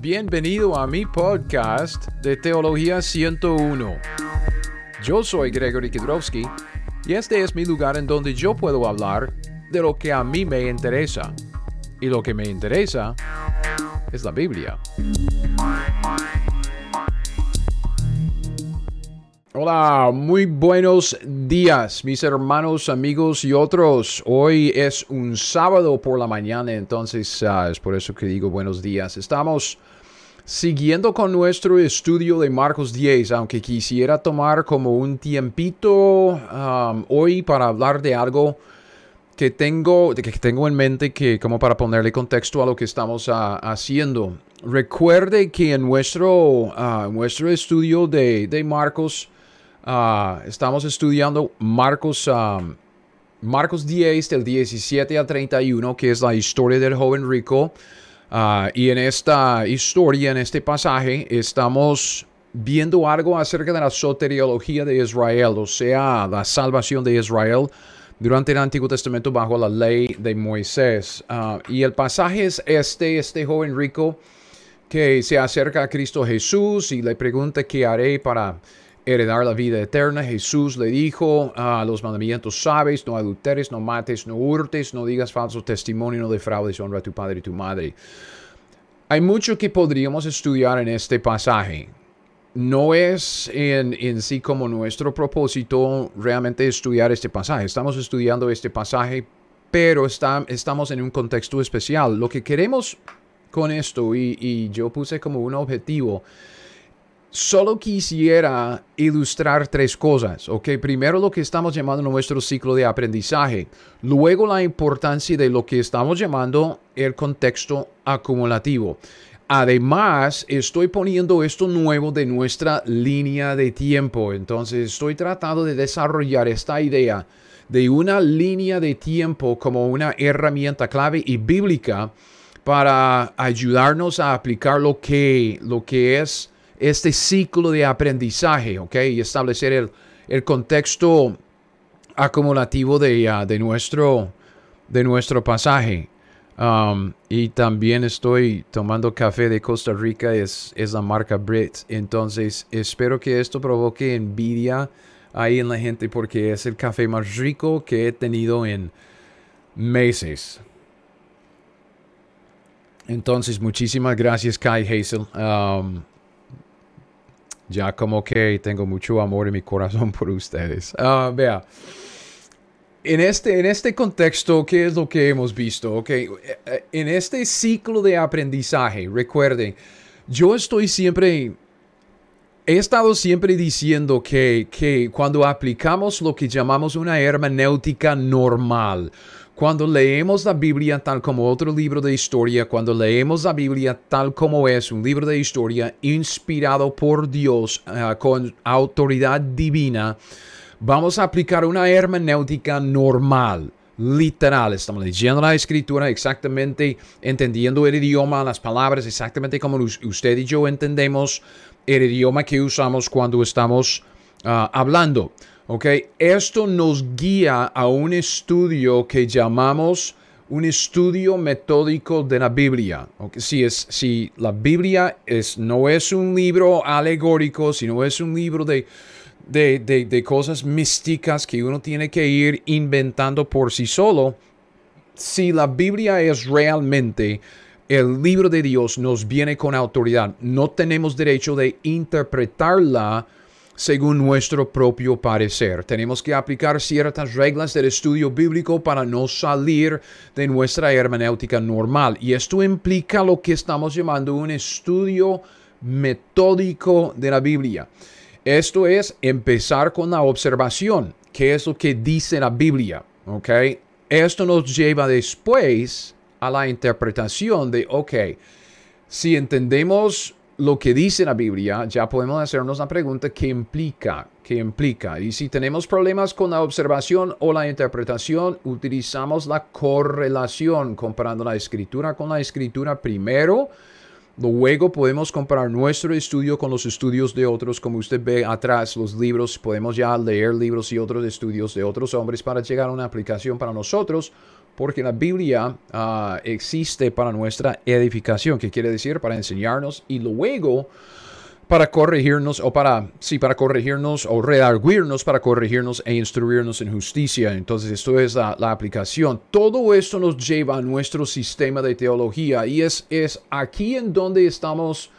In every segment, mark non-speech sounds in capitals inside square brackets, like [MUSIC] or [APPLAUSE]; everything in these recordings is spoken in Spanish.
Bienvenido a mi podcast de Teología 101. Yo soy Gregory Kidrowski y este es mi lugar en donde yo puedo hablar de lo que a mí me interesa. Y lo que me interesa es la Biblia. Hola, muy buenos días mis hermanos, amigos y otros. Hoy es un sábado por la mañana, entonces ah, es por eso que digo buenos días. Estamos siguiendo con nuestro estudio de Marcos 10, aunque quisiera tomar como un tiempito hoy para hablar de algo que tengo, que tengo en mente que como para ponerle contexto a lo que estamos ah, haciendo. Recuerde que en nuestro, ah, nuestro estudio de, de Marcos, Ah, estamos estudiando Marcos, Marcos 10 del 17 al 31, que es la historia del joven rico. Ah, y en esta historia, en este pasaje, estamos viendo algo acerca de la soteriología de Israel, o sea, la salvación de Israel durante el Antiguo Testamento bajo la ley de Moisés. Ah, y el pasaje es este, este joven rico que se acerca a Cristo Jesús y le pregunta qué haré para heredar la vida eterna. Jesús le dijo a los mandamientos sabes, no adulteres, no mates, no hurtes, no digas falso testimonio, no defraudes, honra a tu padre y tu madre. Hay mucho que podríamos estudiar en este pasaje. No es en, en sí como nuestro propósito realmente estudiar este pasaje. Estamos estudiando este pasaje, pero está, estamos en un contexto especial. Lo que queremos con esto, y, y yo puse como un objetivo, Solo quisiera ilustrar tres cosas, ¿ok? Primero lo que estamos llamando nuestro ciclo de aprendizaje, luego la importancia de lo que estamos llamando el contexto acumulativo. Además, estoy poniendo esto nuevo de nuestra línea de tiempo, entonces estoy tratando de desarrollar esta idea de una línea de tiempo como una herramienta clave y bíblica para ayudarnos a aplicar lo que, lo que es este ciclo de aprendizaje, ¿ok? Y establecer el, el contexto acumulativo de, uh, de, nuestro, de nuestro pasaje. Um, y también estoy tomando café de Costa Rica, es, es la marca Brit. Entonces espero que esto provoque envidia ahí en la gente porque es el café más rico que he tenido en meses. Entonces, muchísimas gracias, Kai Hazel. Um, ya como que tengo mucho amor en mi corazón [LAUGHS] por ustedes. Uh, vea, en este, en este contexto, ¿qué es lo que hemos visto? Okay, en este ciclo de aprendizaje, recuerden, yo estoy siempre, he estado siempre diciendo que, que cuando aplicamos lo que llamamos una hermenéutica normal, cuando leemos la Biblia tal como otro libro de historia, cuando leemos la Biblia tal como es un libro de historia inspirado por Dios uh, con autoridad divina, vamos a aplicar una hermenéutica normal literal. Estamos leyendo la escritura exactamente, entendiendo el idioma, las palabras, exactamente como usted y yo entendemos el idioma que usamos cuando estamos uh, hablando. ¿Ok? Esto nos guía a un estudio que llamamos un estudio metódico de la Biblia. Si, es, si la Biblia es, no es un libro alegórico, sino es un libro de, de, de cosas místicas que uno tiene que ir inventando por sí solo, si la Biblia es realmente el libro de Dios, nos viene con autoridad. No tenemos derecho de interpretarla según nuestro propio parecer. Tenemos que aplicar ciertas reglas del estudio bíblico para no salir de nuestra hermenéutica normal. Y esto implica lo que estamos llamando un estudio metódico de la Biblia. Esto es empezar con la observación. ¿Qué es lo que dice la Biblia? ¿Ok? Esto nos lleva después a la interpretación de, ok, si entendemos lo que dice la Biblia, ya podemos hacernos la pregunta ¿qué implica? ¿Qué implica? Y si tenemos problemas con la observación o la interpretación, utilizamos la correlación, comparando la escritura con la escritura primero. Luego podemos comparar nuestro estudio con los estudios de otros, como usted ve atrás, los libros, podemos ya leer libros y otros estudios de otros hombres para llegar a una aplicación para nosotros porque la Biblia ah, existe para nuestra edificación, que quiere decir para enseñarnos y luego para corregirnos o para, sí, para corregirnos o redarguirnos, para corregirnos e instruirnos en justicia. Entonces, esto es la, la, aplicación. Todo esto nos lleva a nuestro sistema de teología y es, es aquí en donde estamos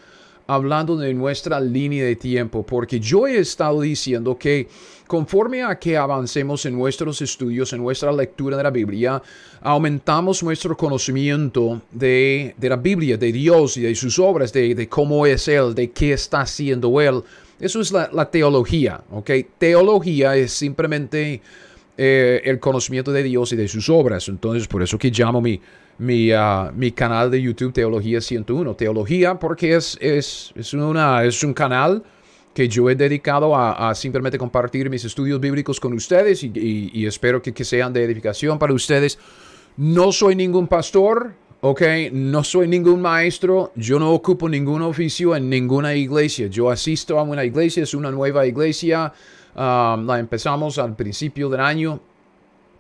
hablando de nuestra línea de tiempo, porque yo he estado diciendo que conforme a que avancemos en nuestros estudios, en nuestra lectura de la Biblia, aumentamos nuestro conocimiento de, la Biblia, de Dios y de sus obras, de, cómo es Él, de qué está haciendo Él. Eso es la, teología, ¿ok? Teología es simplemente eh, el conocimiento de Dios y de sus obras. Entonces, por eso que llamo mi, mi, ah, mi canal de YouTube Teología 101. Teología porque es, es, es, una, es un canal que yo he dedicado a, simplemente compartir mis estudios bíblicos con ustedes y, espero que, que, sean de edificación para ustedes. No soy ningún pastor, ok, no soy ningún maestro, yo no ocupo ningún oficio en ninguna iglesia. Yo asisto a una iglesia, es una nueva iglesia, um, la empezamos al principio del año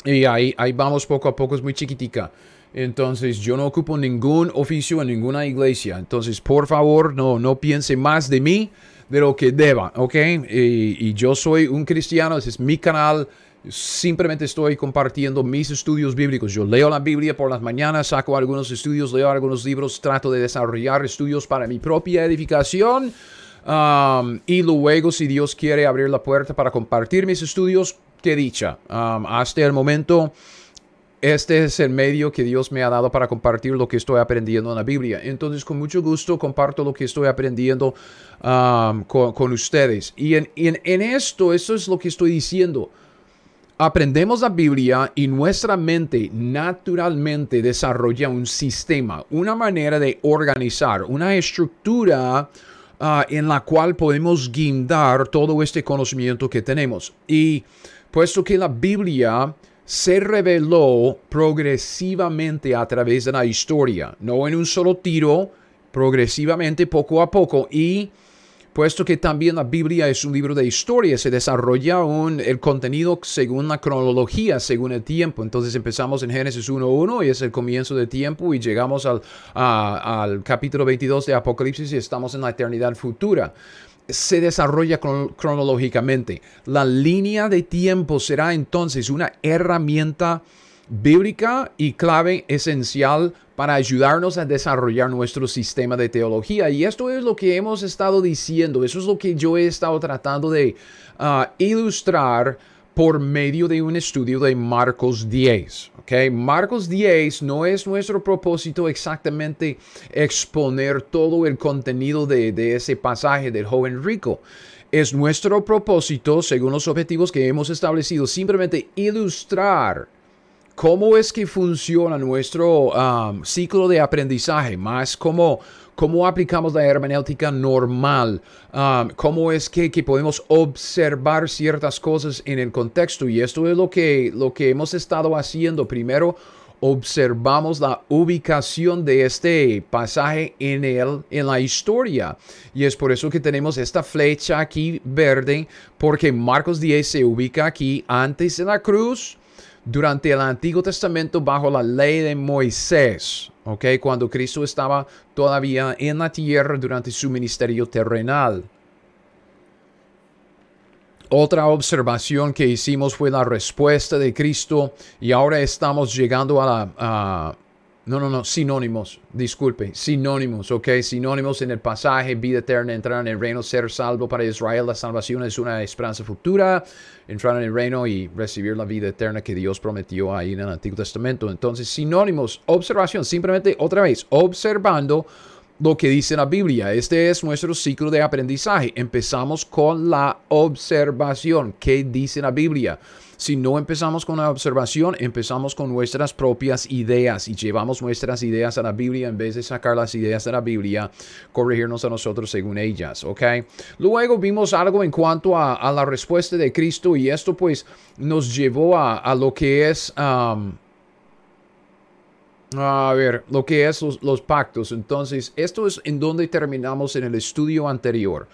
y ahí, ahí vamos poco a poco, es muy chiquitica. Entonces yo no ocupo ningún oficio en ninguna iglesia. Entonces por favor no, no piense más de mí de lo que deba, ¿ok? Y, yo soy un cristiano, ese es mi canal. Simplemente estoy compartiendo mis estudios bíblicos. Yo leo la Biblia por las mañanas, saco algunos estudios, leo algunos libros, trato de desarrollar estudios para mi propia edificación. Um, y luego, si Dios quiere abrir la puerta para compartir mis estudios, qué dicha. Um, hasta el momento este es el medio que Dios me ha dado para compartir lo que estoy aprendiendo en la Biblia. Entonces, con mucho gusto comparto lo que estoy aprendiendo um, con, ustedes. Y en, esto, eso es lo que estoy diciendo. Aprendemos la Biblia y nuestra mente naturalmente desarrolla un sistema, una manera de organizar, una estructura uh, en la cual podemos guindar todo este conocimiento que tenemos. Y puesto que la Biblia se reveló progresivamente a través de la historia, no en un solo tiro, progresivamente, poco a poco. Y puesto que también la Biblia es un libro de historia, se desarrolla un, el contenido según la cronología, según el tiempo. Entonces empezamos en Génesis 1.1 y es el comienzo del tiempo y llegamos al, al capítulo 22 de Apocalipsis y estamos en la eternidad futura se desarrolla cronológicamente. La línea de tiempo será entonces una herramienta bíblica y clave esencial para ayudarnos a desarrollar nuestro sistema de teología. Y esto es lo que hemos estado diciendo, eso es lo que yo he estado tratando de ah, ilustrar por medio de un estudio de Marcos 10. ¿okay? Marcos 10 no es nuestro propósito exactamente exponer todo el contenido de, ese pasaje del joven rico. Es nuestro propósito, según los objetivos que hemos establecido, simplemente ilustrar cómo es que funciona nuestro um, ciclo de aprendizaje, más como cómo aplicamos la hermenéutica normal, um, cómo es que, podemos observar ciertas cosas en el contexto. Y esto es lo que, lo que hemos estado haciendo. Primero, observamos la ubicación de este pasaje en, el, en la historia. Y es por eso que tenemos esta flecha aquí verde, porque Marcos 10 se ubica aquí antes de la cruz durante el Antiguo Testamento bajo la ley de Moisés. Cuando Cristo estaba todavía en la tierra durante su ministerio terrenal. Otra observación que hicimos fue la respuesta de Cristo y ahora estamos llegando a la, no, no, no, sinónimos, disculpe, sinónimos, ok, sinónimos en el pasaje, vida eterna, entrar en el reino, ser salvo para Israel, la salvación es una esperanza futura, entrar en el reino y recibir la vida eterna que Dios prometió ahí en el Antiguo Testamento. Entonces, sinónimos, observación, simplemente otra vez, observando lo que dice la Biblia. Este es nuestro ciclo de aprendizaje. Empezamos con la observación. ¿Qué dice la Biblia? Si no empezamos con la observación, empezamos con nuestras propias ideas y llevamos nuestras ideas a la Biblia en vez de sacar las ideas de la Biblia, corregirnos a nosotros según ellas, ¿ok? Luego vimos algo en cuanto a, la respuesta de Cristo y esto pues nos llevó a, lo que es... Um, a ver, lo que es los, los, pactos. Entonces, esto es en donde terminamos en el estudio anterior.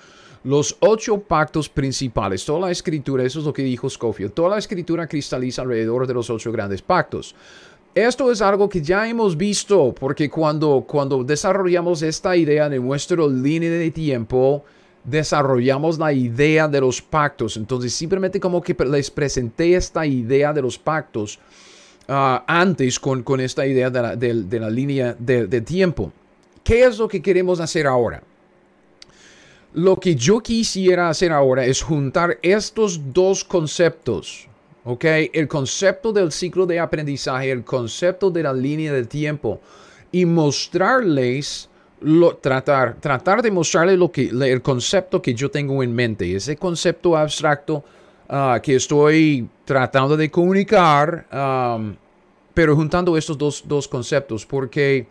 Los ocho pactos principales, toda la escritura, eso es lo que dijo Scofield, toda la escritura cristaliza alrededor de los ocho grandes pactos. Esto es algo que ya hemos visto, porque cuando, cuando desarrollamos esta idea de nuestra línea de tiempo, desarrollamos la idea de los pactos. Entonces, simplemente como que les presenté esta idea de los pactos ah, antes con, con, esta idea de la, de, la línea de tiempo. ¿Qué es lo que queremos hacer ahora? Lo que yo quisiera hacer ahora es juntar estos dos conceptos ¿ok? El concepto del ciclo de aprendizaje, el concepto de la línea de tiempo y mostrarles, lo, tratar, tratar de mostrarles lo que, el concepto que yo tengo en mente, ese concepto abstracto ah, que estoy tratando de comunicar, pero juntando estos dos, dos conceptos, porque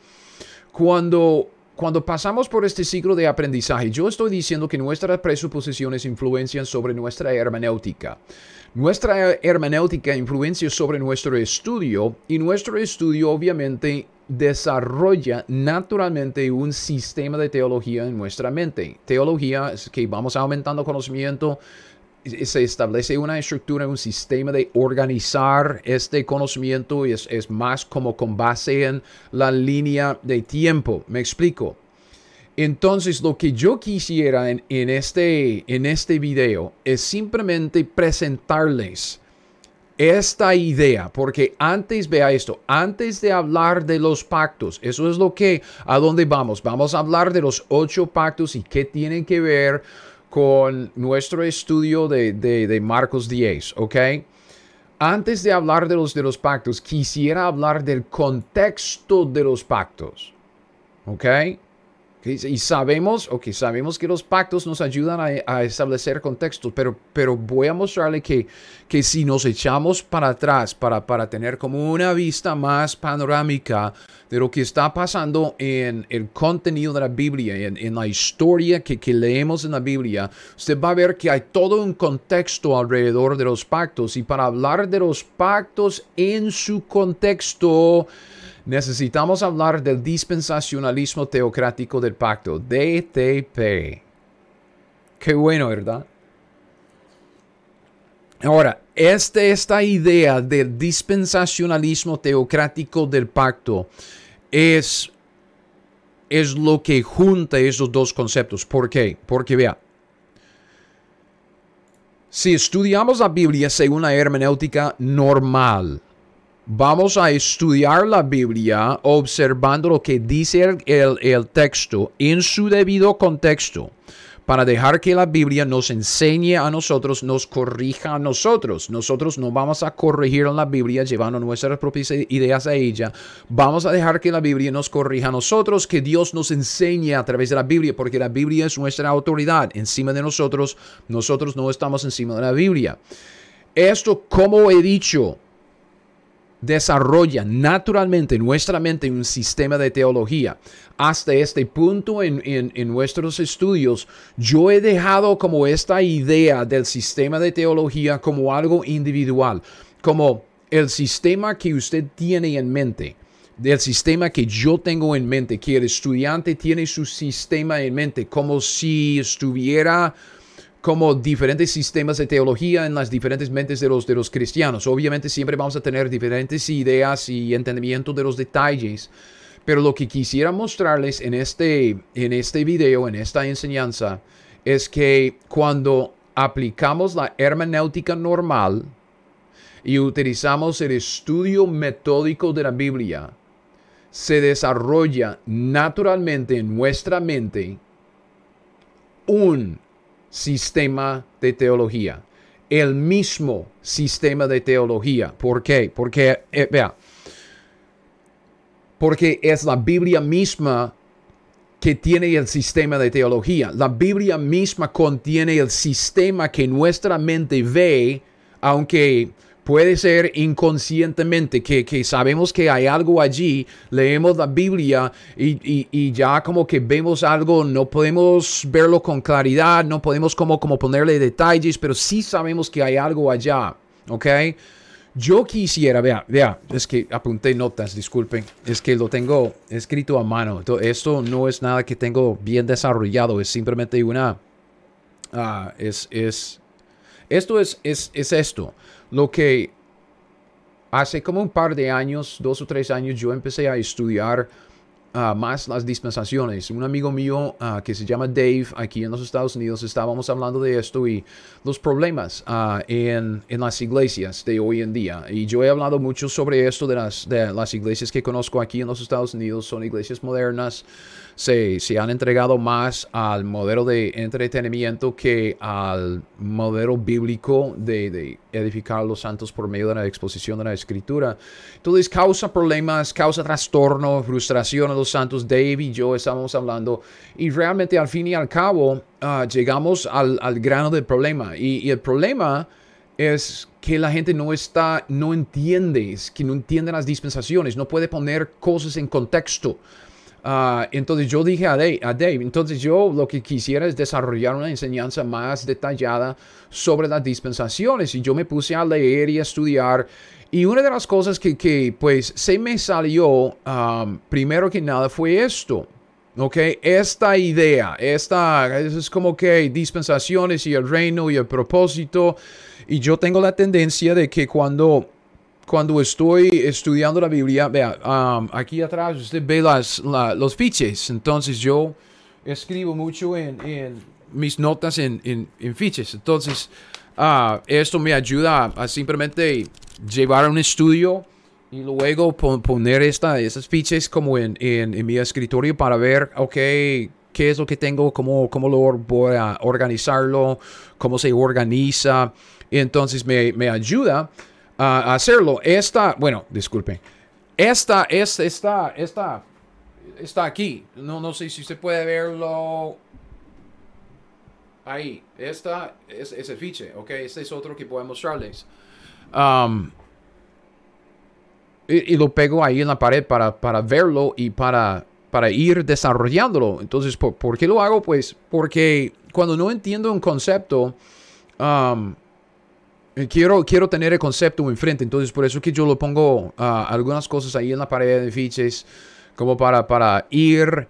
cuando cuando pasamos por este ciclo de aprendizaje, yo estoy diciendo que nuestras presuposiciones influencian sobre nuestra hermenéutica. Nuestra hermenéutica influencia sobre nuestro estudio y nuestro estudio obviamente desarrolla naturalmente un sistema de teología en nuestra mente. Teología es que vamos aumentando conocimiento, se establece una estructura, un sistema de organizar este conocimiento y es, es, más como con base en la línea de tiempo. Me explico. Entonces, lo que yo quisiera en, este, en este video es simplemente presentarles esta idea, porque antes, vea esto, antes de hablar de los pactos, eso es lo que, a dónde vamos, vamos a hablar de los ocho pactos y qué tienen que ver con nuestro estudio de, de, Marcos 10, ¿ok? Antes de hablar de los, de los pactos, quisiera hablar del contexto de los pactos, ¿ok? Y sabemos, ok, sabemos que los pactos nos ayudan a, establecer contextos, pero, pero voy a mostrarle que, que si nos echamos para atrás para, para tener como una vista más panorámica de lo que está pasando en el contenido de la Biblia, en, en la historia que, que leemos en la Biblia, usted va a ver que hay todo un contexto alrededor de los pactos. Y para hablar de los pactos en su contexto, necesitamos hablar del dispensacionalismo teocrático del pacto, DTP. Qué bueno, ¿verdad? Ahora, este, esta idea del dispensacionalismo teocrático del pacto es, es lo que junta esos dos conceptos. ¿Por qué? Porque vea, si estudiamos la Biblia según la hermenéutica normal, Vamos a estudiar la Biblia observando lo que dice el, texto en su debido contexto para dejar que la Biblia nos enseñe a nosotros, nos corrija a nosotros. Nosotros no vamos a corregir la Biblia llevando nuestras propias ideas a ella. Vamos a dejar que la Biblia nos corrija a nosotros, que Dios nos enseñe a través de la Biblia, porque la Biblia es nuestra autoridad encima de nosotros. Nosotros no estamos encima de la Biblia. Esto, como he dicho, desarrolla naturalmente en nuestra mente un sistema de teología. Hasta este punto en, en, nuestros estudios, yo he dejado como esta idea del sistema de teología como algo individual, como el sistema que usted tiene en mente del sistema que yo tengo en mente, que el estudiante tiene su sistema en mente, como si estuviera como diferentes sistemas de teología en las diferentes mentes de los, de los cristianos. Obviamente siempre vamos a tener diferentes ideas y entendimiento de los detalles, pero lo que quisiera mostrarles en este, en este video, en esta enseñanza, es que cuando aplicamos la hermenéutica normal y utilizamos el estudio metódico de la Biblia, se desarrolla naturalmente en nuestra mente un sistema de teología. El mismo sistema de teología. ¿Por qué? Porque, eh, vea, porque es la Biblia misma que tiene el sistema de teología. La Biblia misma contiene el sistema que nuestra mente ve, aunque Puede ser inconscientemente que, sabemos que hay algo allí, leemos la Biblia y, ya como que vemos algo, no podemos verlo con claridad, no podemos como, como ponerle detalles, pero sí sabemos que hay algo allá, ¿ok? Yo quisiera, vea, vea, es que apunté notas, disculpen, es que lo tengo escrito a mano. Esto no es nada que tengo bien desarrollado, es simplemente una, ah, es, es, esto es, es, es esto. Lo que hace como un par de años, dos o tres años, yo empecé a estudiar Ah, más las dispensaciones. Un amigo mío ah, que se llama Dave, aquí en los Estados Unidos, estábamos hablando de esto y los problemas uh, en, las iglesias de hoy en día. Y yo he hablado mucho sobre esto de las iglesias que conozco aquí en los Estados Unidos. Son iglesias modernas se, se, han entregado más al modelo de entretenimiento que al modelo bíblico de, edificar a los santos por medio de la exposición de la escritura. Entonces causa problemas, causa trastorno, frustración a los santos. Dave y yo estamos hablando y realmente al fin y al cabo uh, llegamos al, grano del problema. Y, y el problema es que la gente no está, no entiende, es que no entiende las dispensaciones, no puede poner cosas en contexto. Ah, entonces yo dije a Dave, a Dave, entonces yo lo que quisiera es desarrollar una enseñanza más detallada sobre las dispensaciones y yo me puse a leer y a estudiar y una de las cosas que, que pues se me salió primero que nada fue esto. ¿ok? Esta idea, esta es como que dispensaciones y el reino y el propósito. Y yo tengo la tendencia de que cuando cuando estoy estudiando la Biblia, vea, um, aquí atrás usted ve las, los fiches. Entonces yo escribo mucho en, mis notas en, en, fiches. Entonces uh, esto me ayuda a, simplemente llevar un estudio y luego poner esta, esas fiches como en, mi escritorio para ver, ok, qué es lo que tengo, cómo, cómo lo voy a organizarlo, cómo se organiza. entonces me, me ayuda a hacerlo. Esta, bueno, disculpe. Esta, es esta, esta, está aquí. No, no sé si usted puede verlo. Ahí. Esta es ese fiche, ok. Este es otro que puedo mostrarles. Um, y, lo pego ahí en la pared para, para verlo y para, para ir desarrollándolo. Entonces, ¿por, ¿por, qué lo hago? Pues porque cuando no entiendo un concepto, um, quiero, quiero tener el concepto enfrente, entonces por eso que yo lo pongo uh, algunas cosas ahí en la pared de fiches, como para, para ir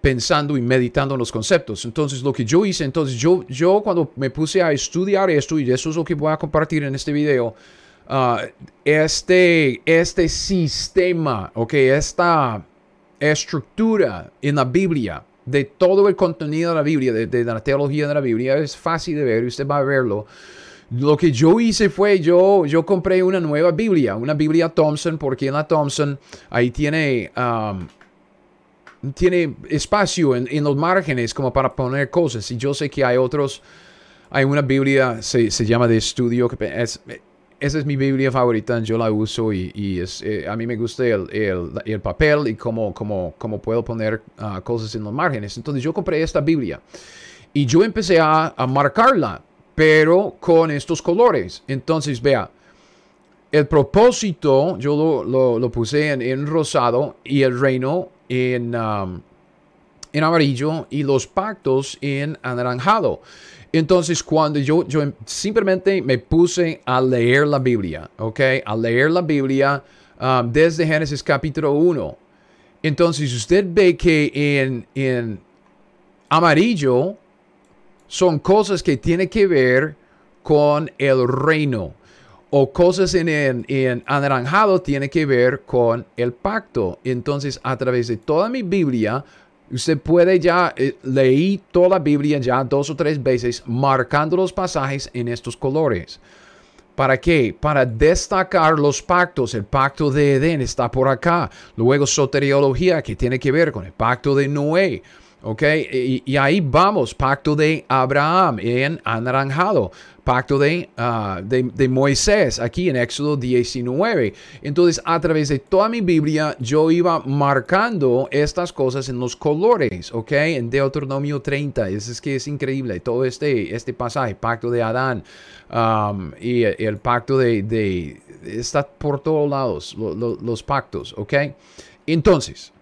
pensando y meditando en los conceptos. Entonces lo que yo hice, entonces yo, yo cuando me puse a estudiar esto, y eso es lo que voy a compartir en este video, uh, este, este sistema, ok, esta estructura en la Biblia, de todo el contenido de la Biblia, de, de, la teología de la Biblia, es fácil de ver usted va a verlo. Lo que yo hice fue, yo, yo compré una nueva Biblia, una Biblia Thompson, porque en la Thompson ahí tiene, um, tiene espacio en, los márgenes como para poner cosas. Y yo sé que hay otros, hay una Biblia, se, se llama de estudio, que es, esa es mi Biblia favorita, yo la uso y, es, eh, a mí me gusta el, el, papel y cómo, cómo, cómo puedo poner uh, cosas en los márgenes. Entonces yo compré esta Biblia y yo empecé a, a marcarla pero con estos colores. Entonces, vea, el propósito yo lo, puse en, rosado y el reino en, um, en amarillo y los pactos en anaranjado. Entonces, cuando yo, yo simplemente me puse a leer la Biblia, ¿ok? A leer la Biblia um, desde Génesis capítulo 1. Entonces, usted ve que en, en amarillo son cosas que tienen que ver con el reino o cosas en, en, anaranjado tienen que ver con el pacto. Entonces, a través de toda mi Biblia, usted puede ya eh, leer toda la Biblia ya dos o tres veces, marcando los pasajes en estos colores. ¿Para qué? Para destacar los pactos. El pacto de Edén está por acá. Luego soteriología que tiene que ver con el pacto de Noé. ¿Ok? Y, ahí vamos, pacto de Abraham en anaranjado, pacto de, de, Moisés aquí en Éxodo 19. Entonces, a través de toda mi Biblia, yo iba marcando estas cosas en los colores, ¿ok? En Deuteronomio 30, es, que es increíble todo este, este pasaje, pacto de Adán um, y el, pacto de, de, está por todos lados, los pactos, ¿ok? Entonces,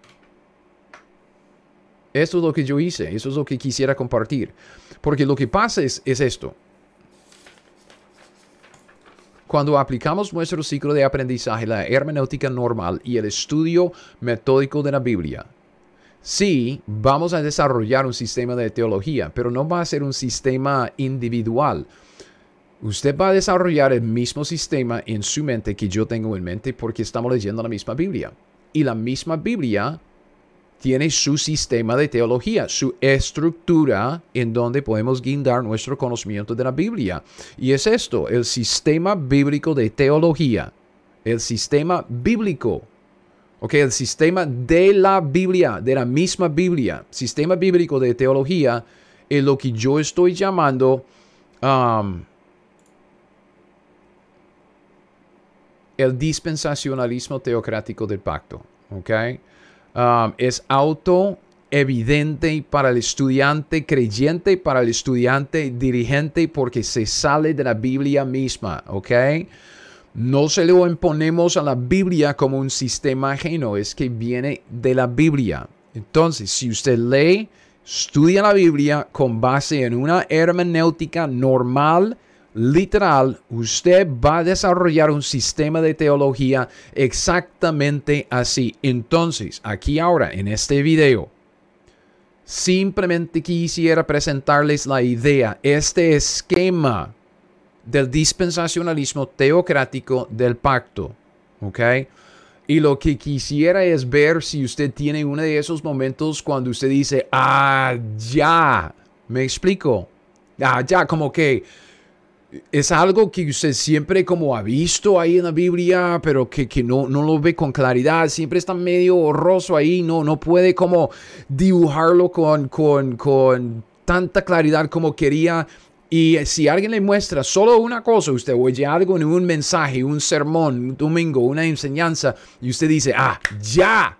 esto es lo que yo hice, eso es lo que quisiera compartir. Porque lo que pasa es, esto. Cuando aplicamos nuestro ciclo de aprendizaje, la hermenéutica normal y el estudio metódico de la Biblia, sí, vamos a desarrollar un sistema de teología, pero no va a ser un sistema individual. usted va a desarrollar el mismo sistema en su mente que yo tengo en mente porque estamos leyendo la misma Biblia. Y la misma Biblia tiene su sistema de teología, su estructura en donde podemos guindar nuestro conocimiento de la Biblia. Y es esto, el sistema bíblico de teología, el sistema bíblico. Ok, el sistema de la Biblia, de la misma Biblia, sistema bíblico de teología, es lo que yo estoy llamando um, el dispensacionalismo teocrático del pacto. ¿ok? Um, es auto evidente para el estudiante creyente, para el estudiante dirigente, porque se sale de la Biblia misma, ¿ok? No se lo imponemos a la Biblia como un sistema ajeno, es que viene de la Biblia. Entonces, si usted lee, estudia la Biblia con base en una hermenéutica normal, literal, usted va a desarrollar un sistema de teología exactamente así. Entonces, aquí ahora, en este video, simplemente quisiera presentarles la idea, este esquema del dispensacionalismo teocrático del pacto. ¿Ok? Y lo que quisiera es ver si usted tiene uno de esos momentos cuando usted dice, ah, ya, me explico. Ah, ya, como que es algo que usted siempre como ha visto ahí en la Biblia, pero que, no, no lo ve con claridad, siempre está medio horroroso ahí, no, no puede como dibujarlo con, con, con tanta claridad como quería. Y si alguien le muestra solo una cosa, usted oye algo en un mensaje, un sermón, un domingo, una enseñanza, y usted dice, ah, ya,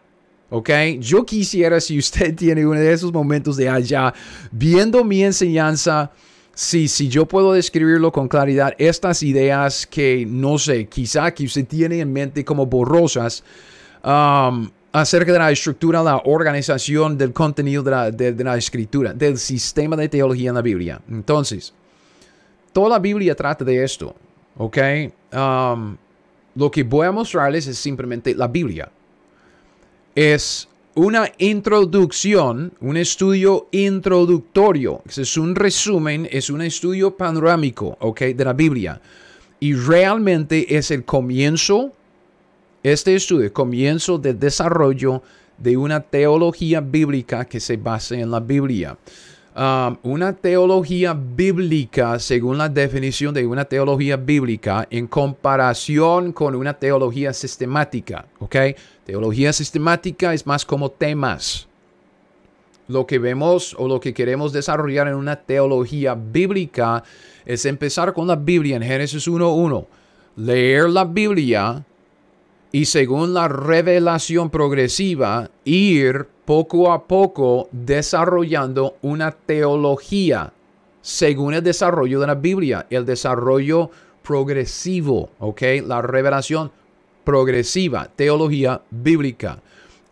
¿ok? Yo quisiera si usted [LAUGHS] tiene uno de esos momentos de allá, viendo mi enseñanza, Sí, si yo puedo describirlo con claridad, estas ideas que no sé, quizá que usted tiene en mente como borrosas um, acerca de la estructura, la organización del contenido de la, de, la, escritura, del sistema de teología en la Biblia. Entonces, toda la Biblia trata de esto, ¿ok? Um, lo que voy a mostrarles es simplemente la Biblia. Es una introducción, un estudio introductorio. Es un resumen, es un estudio panorámico, ¿ok? De la Biblia. Y realmente es el comienzo, este estudio, el comienzo del desarrollo de una teología bíblica que se base en la Biblia. Um, una teología bíblica, según la definición de una teología bíblica, en comparación con una teología sistemática, ¿ok? Teología sistemática es más como temas. Lo que vemos o lo que queremos desarrollar en una teología bíblica es empezar con la Biblia en Génesis 1.1, leer la Biblia y según la revelación progresiva, ir poco a poco desarrollando una teología según el desarrollo de la Biblia, el desarrollo progresivo, ¿ok? La revelación progresiva, teología bíblica.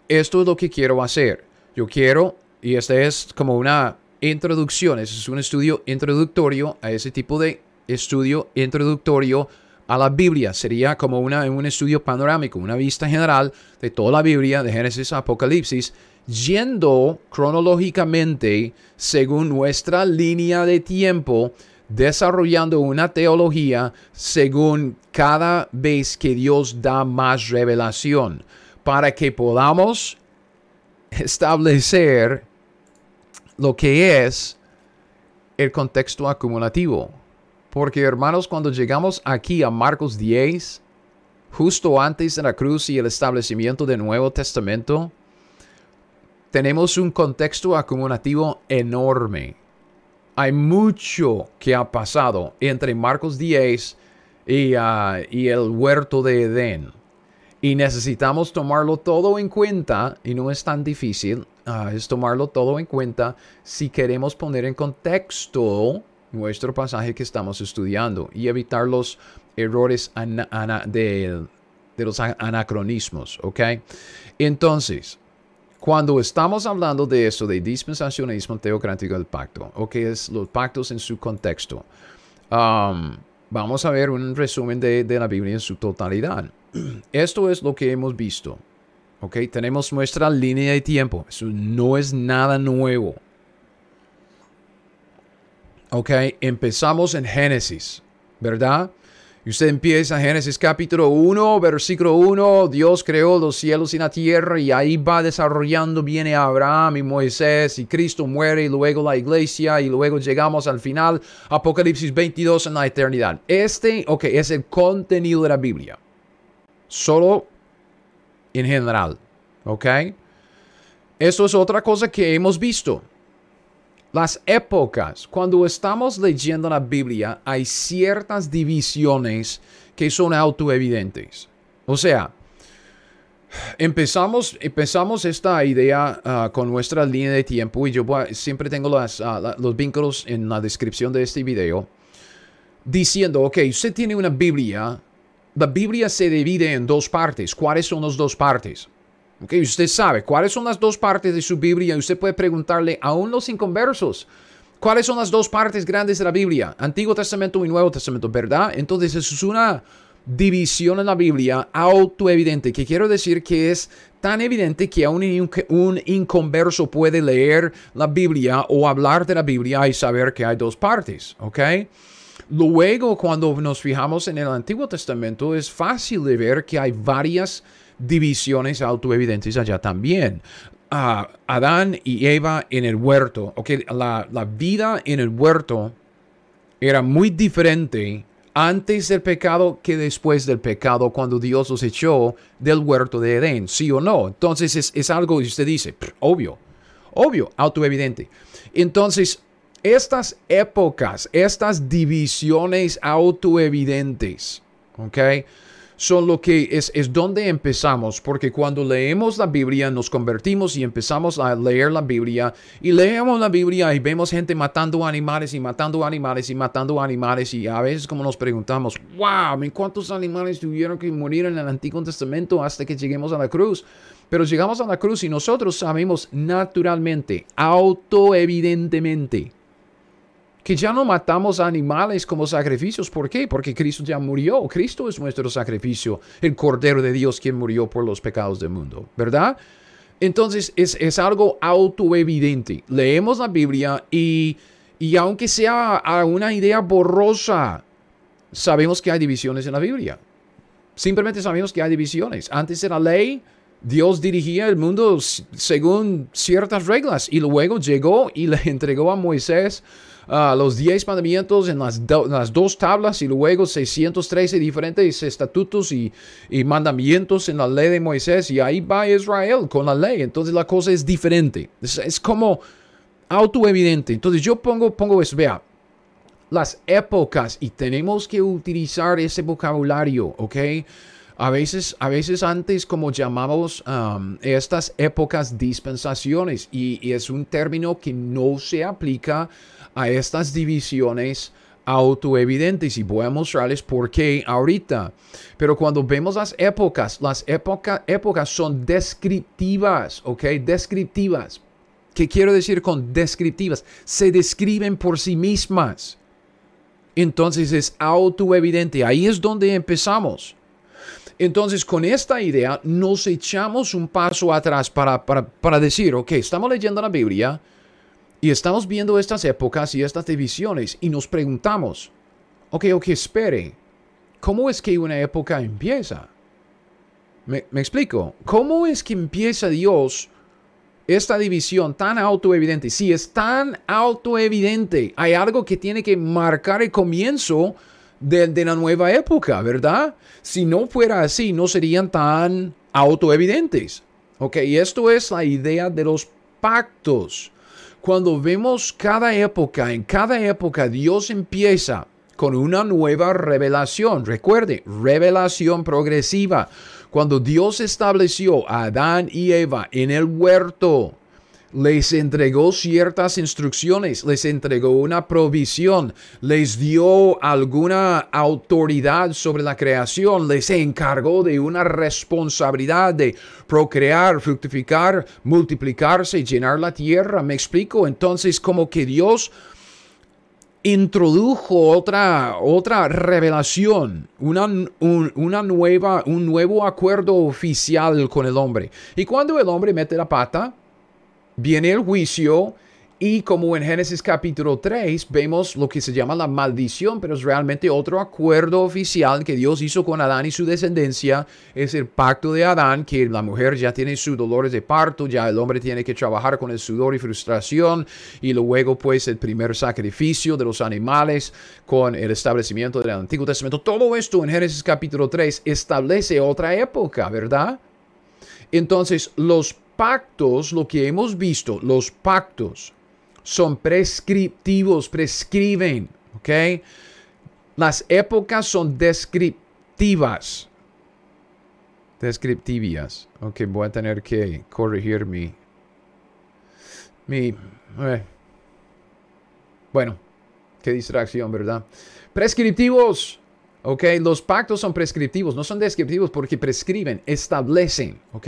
Esto es lo que quiero hacer. Yo quiero, y este es como una introducción, este es un estudio introductorio a ese tipo de estudio introductorio a la Biblia. Sería como una, un estudio panorámico, una vista general de toda la Biblia, de Génesis a Apocalipsis, yendo cronológicamente según nuestra línea de tiempo, desarrollando una teología según cada vez que Dios da más revelación, para que podamos establecer lo que es el contexto acumulativo. Porque hermanos, cuando llegamos aquí a Marcos 10, justo antes de la cruz y el establecimiento del Nuevo Testamento, tenemos un contexto acumulativo enorme. Hay mucho que ha pasado entre Marcos 10 ah, y, el huerto de Edén. Y necesitamos tomarlo todo en cuenta, y no es tan difícil, ah, es tomarlo todo en cuenta si queremos poner en contexto nuestro pasaje que estamos estudiando y evitar los errores de, de los anacronismos, ¿ok? Entonces, cuando estamos hablando de eso, de dispensacionalismo teocrático del pacto, o que es los pactos en su contexto, vamos a ver un resumen de, la Biblia en su totalidad. [CLEARS THROAT] Esto es lo que hemos visto. ¿ok? Tenemos nuestra línea de tiempo. Eso no es nada nuevo. ¿Ok? Empezamos en Génesis. ¿verdad? Y usted empieza Génesis capítulo 1, versículo 1, Dios creó los cielos y la tierra y ahí va desarrollando, viene Abraham y Moisés y Cristo muere y luego la iglesia y luego llegamos al final, Apocalipsis 22 en la eternidad. Este, ok, es el contenido de la Biblia. Solo en general, ok. Eso es otra cosa que hemos visto. Las épocas, cuando estamos leyendo la Biblia, hay ciertas divisiones que son autoevidentes. O sea, empezamos, empezamos esta idea ah, con nuestra línea de tiempo y yo siempre tengo ah, los vínculos en la descripción de este video diciendo, ok, usted tiene una Biblia, la Biblia se divide en dos partes. ¿Cuáles son las dos partes? Okay, usted sabe cuáles son las dos partes de su Biblia y usted puede preguntarle aún los inconversos. ¿Cuáles son las dos partes grandes de la Biblia? Antiguo Testamento y Nuevo Testamento, ¿verdad? Entonces eso es una división en la Biblia autoevidente, que quiero decir que es tan evidente que aún un inconverso puede leer la Biblia o hablar de la Biblia y saber que hay dos partes, ¿ok? Luego, cuando nos fijamos en el Antiguo Testamento, es fácil de ver que hay varias divisiones autoevidentes allá también. Uh, Adán y Eva en el huerto. Okay, la, la vida en el huerto era muy diferente antes del pecado que después del pecado cuando Dios los echó del huerto de Edén, sí o no. Entonces es, es algo que usted dice, obvio, obvio, autoevidente. Entonces, estas épocas, estas divisiones autoevidentes, ¿ok? Son lo que es, es donde empezamos, porque cuando leemos la Biblia nos convertimos y empezamos a leer la Biblia y leemos la Biblia y vemos gente matando animales y matando animales y matando animales y a veces como nos preguntamos, wow, ¿cuántos animales tuvieron que morir en el Antiguo Testamento hasta que lleguemos a la cruz? Pero llegamos a la cruz y nosotros sabemos naturalmente, autoevidentemente, que ya no matamos animales como sacrificios. ¿Por qué? Porque Cristo ya murió. Cristo es nuestro sacrificio, el Cordero de Dios quien murió por los pecados del mundo, ¿verdad? Entonces es, es algo autoevidente. Leemos la Biblia y, y aunque sea una idea borrosa, sabemos que hay divisiones en la Biblia. Simplemente sabemos que hay divisiones. Antes de la ley, Dios dirigía el mundo según ciertas reglas y luego llegó y [LAUGHS] le entregó a Moisés Ah, los 10 mandamientos en las, las, dos tablas y luego 613 diferentes estatutos y, y, mandamientos en la ley de Moisés y ahí va Israel con la ley. Entonces la cosa es diferente. Es, es como autoevidente. Entonces yo pongo, pongo eso, vea, las épocas y tenemos que utilizar ese vocabulario, ¿ok? A veces, a veces antes como llamamos um, estas épocas dispensaciones y, y, es un término que no se aplica a estas divisiones autoevidentes y voy a mostrarles por qué ahorita. Pero cuando vemos las épocas, las épocas son descriptivas, ¿ok? Descriptivas. ¿Qué quiero decir con descriptivas? Se describen por sí mismas. Entonces es autoevidente. Ahí es donde empezamos. Entonces, con esta idea, nos echamos un paso atrás para, para, para decir, ok, estamos leyendo la Biblia, y estamos viendo estas épocas y estas divisiones y nos preguntamos, ok, ok, espere, ¿cómo es que una época empieza? Me, explico, ¿cómo es que empieza Dios esta división tan autoevidente? Si es tan autoevidente, hay algo que tiene que marcar el comienzo de, de la nueva época, ¿verdad? Si no fuera así, no serían tan autoevidentes. Ok, y esto es la idea de los pactos cuando vemos cada época, en cada época Dios empieza con una nueva revelación. Recuerde, revelación progresiva. Cuando Dios estableció a Adán y Eva en el huerto, les entregó ciertas instrucciones, les entregó una provisión, les dio alguna autoridad sobre la creación, les encargó de una responsabilidad de procrear, fructificar, multiplicarse, llenar la tierra. ¿Me explico? Entonces como que Dios introdujo otra, otra revelación, una, una nueva, un nuevo acuerdo oficial con el hombre. Y cuando el hombre mete la pata, viene el juicio Y como en Génesis capítulo 3 vemos lo que se llama la maldición, pero es realmente otro acuerdo oficial que Dios hizo con Adán y su descendencia. Es el pacto de Adán, que la mujer ya tiene sus dolores de parto, ya el hombre tiene que trabajar con el sudor y frustración. Y luego pues el primer sacrificio de los animales con el establecimiento del Antiguo Testamento. Todo esto en Génesis capítulo 3 establece otra época, ¿verdad? Entonces los pactos, lo que hemos visto, los pactos, son prescriptivos, prescriben, ¿ok? Las épocas son descriptivas. Descriptivias. Ok, voy a tener que corregir mi... Mi... Bueno, qué distracción, ¿verdad? Prescriptivos. ¿ok? Los pactos son prescriptivos, no son descriptivos porque prescriben, establecen, ¿ok?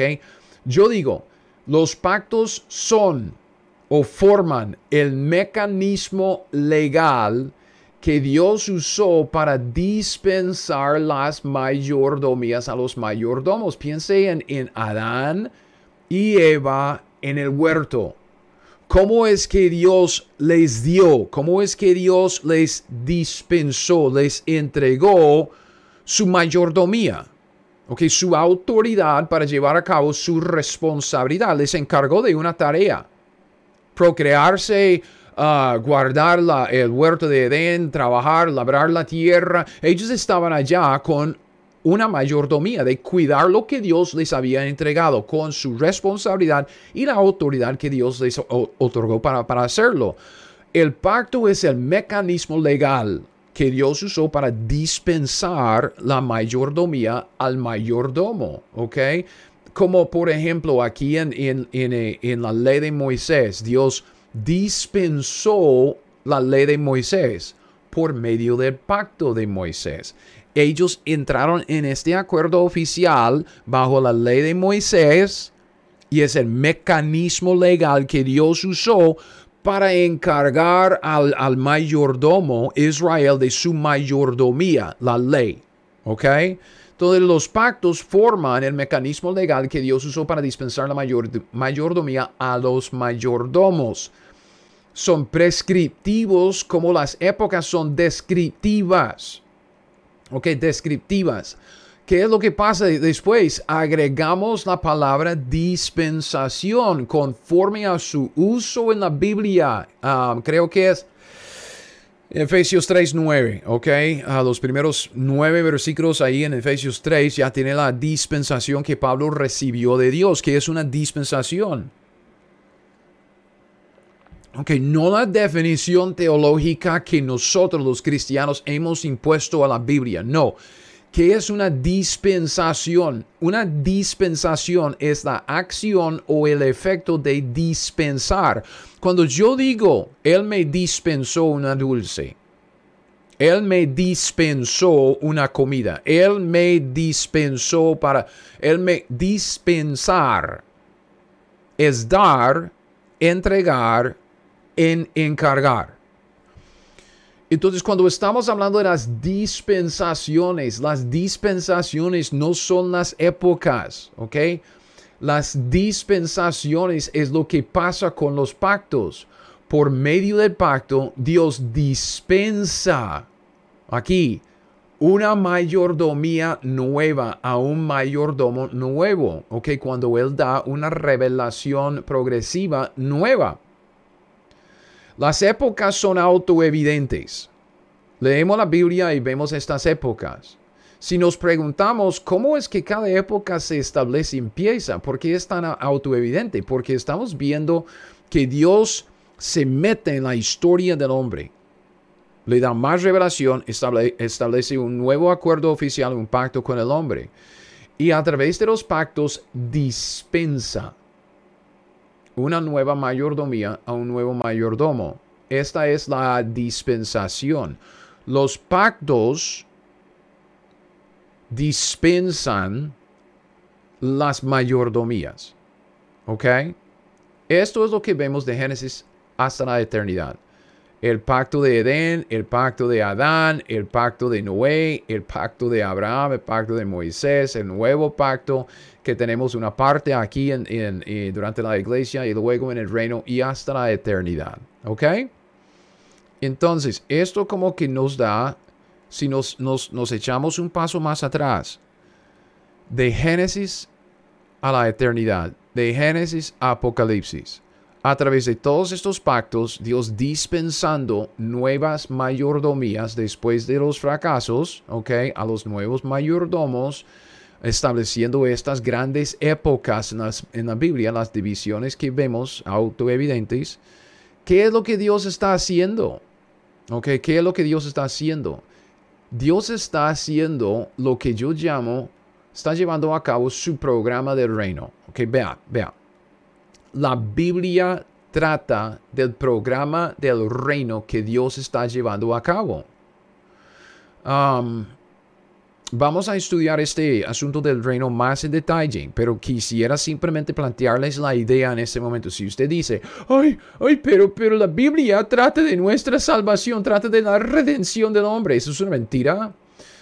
Yo digo, los pactos son o forman el mecanismo legal que Dios usó para dispensar las mayordomías a los mayordomos. Piense en, en Adán y Eva en el huerto. ¿Cómo es que Dios les dio? ¿Cómo es que Dios les dispensó, les entregó su mayordomía? Okay, su autoridad para llevar a cabo su responsabilidad. Les encargó de una tarea procrearse, uh, guardar el huerto de Edén, trabajar, labrar la tierra. Ellos estaban allá con una mayordomía de cuidar lo que Dios les había entregado con su responsabilidad y la autoridad que Dios les otorgó para, para hacerlo. El pacto es el mecanismo legal que Dios usó para dispensar la mayordomía al mayordomo, ¿ok? como por ejemplo aquí en, en, en, la ley de Moisés, Dios dispensó la ley de Moisés por medio del pacto de Moisés. Ellos entraron en este acuerdo oficial bajo la ley de Moisés y es el mecanismo legal que Dios usó para encargar al, al mayordomo Israel de su mayordomía, la ley. ¿Ok? Todos los pactos forman el mecanismo legal que Dios usó para dispensar la mayor, mayordomía a los mayordomos. Son prescriptivos como las épocas son descriptivas. Ok, descriptivas. ¿Qué es lo que pasa después? Agregamos la palabra dispensación conforme a su uso en la Biblia. Ah, creo que es Efesios 3.9, ¿ok? A los primeros nueve versículos ahí en Efesios 3 ya tiene la dispensación que Pablo recibió de Dios, que es una dispensación. Ok, no la definición teológica que nosotros los cristianos hemos impuesto a la Biblia, no. ¿Qué es una dispensación? Una dispensación es la acción o el efecto de dispensar. Cuando yo digo, Él me dispensó una dulce, Él me dispensó una comida, Él me dispensó para, Él me dispensar es dar, entregar, en encargar. Entonces, cuando estamos hablando de las dispensaciones, las dispensaciones no son las épocas, ¿ok? Las dispensaciones es lo que pasa con los pactos. Por medio del pacto, Dios dispensa aquí una mayordomía nueva a un mayordomo nuevo, ¿ok? Cuando Él da una revelación progresiva nueva. Las épocas son autoevidentes. Leemos la Biblia y vemos estas épocas. Si nos preguntamos cómo es que cada época se establece y empieza, ¿por qué es tan autoevidente? Porque estamos viendo que Dios se mete en la historia del hombre. Le da más revelación, establece un nuevo acuerdo oficial, un pacto con el hombre. Y a través de los pactos dispensa una nueva mayordomía a un nuevo mayordomo. Esta es la dispensación. Los pactos dispensan las mayordomías. ¿Ok? Esto es lo que vemos de Génesis hasta la eternidad. El pacto de Edén, el pacto de Adán, el pacto de Noé, el pacto de Abraham, el pacto de Moisés, el nuevo pacto que tenemos una parte aquí en, eh, durante la iglesia y luego en el reino y hasta la eternidad. ¿Ok? Entonces, esto como que nos da, si nos, nos, nos echamos un paso más atrás, de Génesis a la eternidad, de Génesis a Apocalipsis a través de todos estos pactos, Dios dispensando nuevas mayordomías después de los fracasos, ¿ok? A los nuevos mayordomos, estableciendo estas grandes épocas en, la Biblia, las divisiones que vemos autoevidentes. ¿Qué es lo que Dios está haciendo? ¿Ok? ¿Qué es lo que Dios está haciendo? Dios está haciendo lo que yo llamo, está llevando a cabo su programa del reino. ¿Ok? Vea, vea la Biblia trata del programa del reino que Dios está llevando a cabo. Um, vamos a estudiar este asunto del reino más en detalle, pero quisiera simplemente plantearles la idea en este momento. Si usted dice, ay, ay, pero, pero la Biblia trata de nuestra salvación, trata de la redención del hombre, eso es una mentira.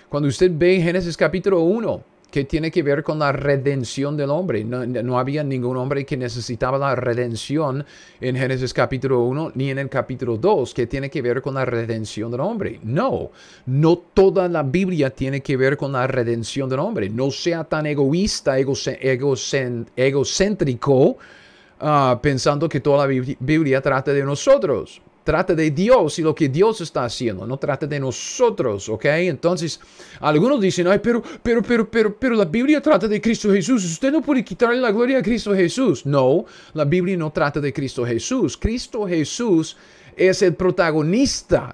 Cuando usted ve Génesis capítulo 1, que tiene que ver con la redención del hombre. No, había ningún hombre que necesitaba la redención en Génesis capítulo 1 ni en el capítulo 2 que tiene que ver con la redención del hombre. No, no toda la Biblia tiene que ver con la redención del hombre. No sea tan egoísta, egocéntrico, ah, pensando que toda la Biblia trata de nosotros. Trata de Dios y lo que Dios está haciendo, no trata de nosotros, ¿ok? Entonces, algunos dicen, ay, pero, pero, pero, pero, pero la Biblia trata de Cristo Jesús. Usted no puede quitarle la gloria a Cristo Jesús. No, la Biblia no trata de Cristo Jesús. Cristo Jesús es el protagonista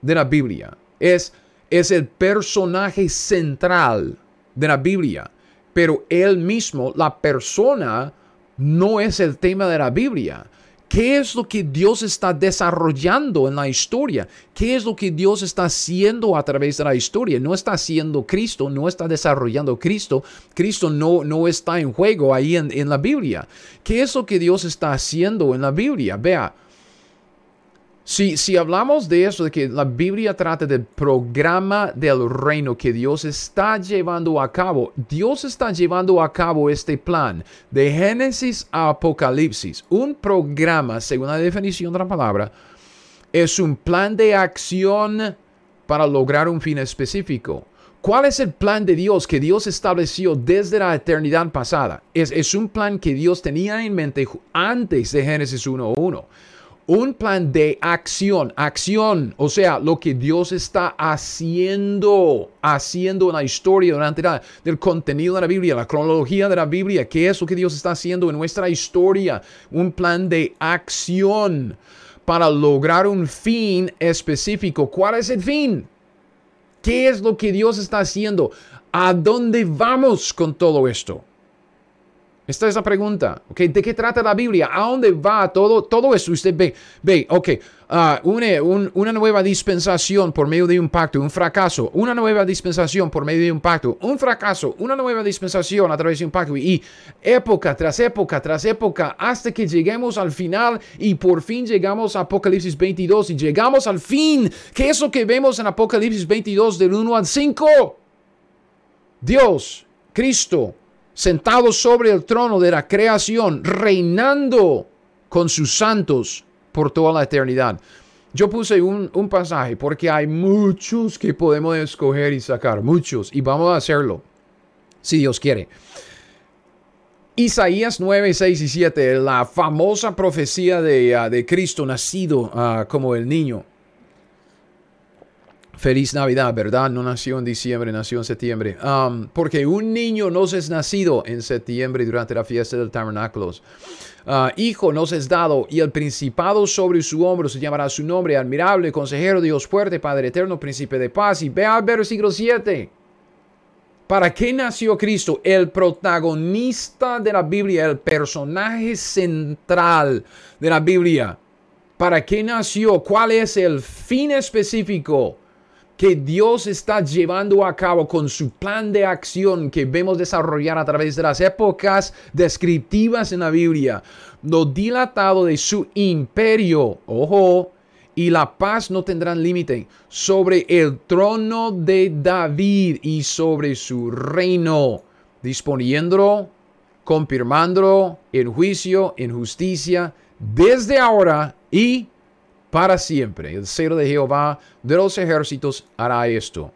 de la Biblia. Es, es el personaje central de la Biblia. Pero él mismo, la persona, no es el tema de la Biblia. ¿Qué es lo que Dios está desarrollando en la historia? ¿Qué es lo que Dios está haciendo a través de la historia? No está haciendo Cristo, no está desarrollando Cristo. Cristo no, no está en juego ahí en, en la Biblia. ¿Qué es lo que Dios está haciendo en la Biblia? Vea, si, hablamos de eso, de que la Biblia trata del programa del reino que Dios está llevando a cabo, Dios está llevando a cabo este plan de Génesis a Apocalipsis. Un programa, según la definición de la palabra, es un plan de acción para lograr un fin específico. ¿Cuál es el plan de Dios que Dios estableció desde la eternidad pasada? Es, es un plan que Dios tenía en mente antes de Génesis 1.1 un plan de acción, acción, o sea, lo que Dios está haciendo, haciendo en la historia durante del contenido de la Biblia, la cronología de la Biblia, qué es lo que Dios está haciendo en nuestra historia, un plan de acción para lograr un fin específico. ¿Cuál es el fin? ¿Qué es lo que Dios está haciendo? ¿A dónde vamos con todo esto? Esta es la pregunta, ¿ok? ¿De qué trata la Biblia? ¿A dónde va todo, todo eso? Usted ve, ve, ok, uh, una, una, nueva dispensación por medio de un pacto, un fracaso, una nueva dispensación por medio de un pacto, un fracaso, una nueva dispensación a través de un pacto y época tras época tras época hasta que lleguemos al final y por fin llegamos a Apocalipsis 22 y llegamos al fin. ¿Qué es lo que vemos en Apocalipsis 22 del 1 al 5? Dios, Cristo, sentado sobre el trono de la creación, reinando con sus santos por toda la eternidad. Yo puse un, pasaje porque hay muchos que podemos escoger y sacar, muchos, y vamos a hacerlo, si Dios quiere. Isaías 9, 6 y 7, la famosa profecía de, ah, Cristo nacido ah, como el niño. Feliz Navidad, ¿verdad? No nació en diciembre, nació en septiembre. Um, porque un niño nos es nacido en septiembre durante la fiesta del tabernáculos. Uh, hijo nos es dado y el principado sobre su hombro se llamará su nombre, admirable, consejero, Dios fuerte, Padre eterno, príncipe de paz. Y ve al versículo 7. ¿Para qué nació Cristo? El protagonista de la Biblia, el personaje central de la Biblia. ¿Para qué nació? ¿Cuál es el fin específico? Que Dios está llevando a cabo con su plan de acción que vemos desarrollar a través de las épocas descriptivas en la Biblia, lo dilatado de su imperio, ojo, y la paz no tendrán límite sobre el trono de David y sobre su reino, disponiéndolo, confirmándolo en juicio, en justicia, desde ahora y para siempre. El cero de Jehová de los ejércitos hará esto.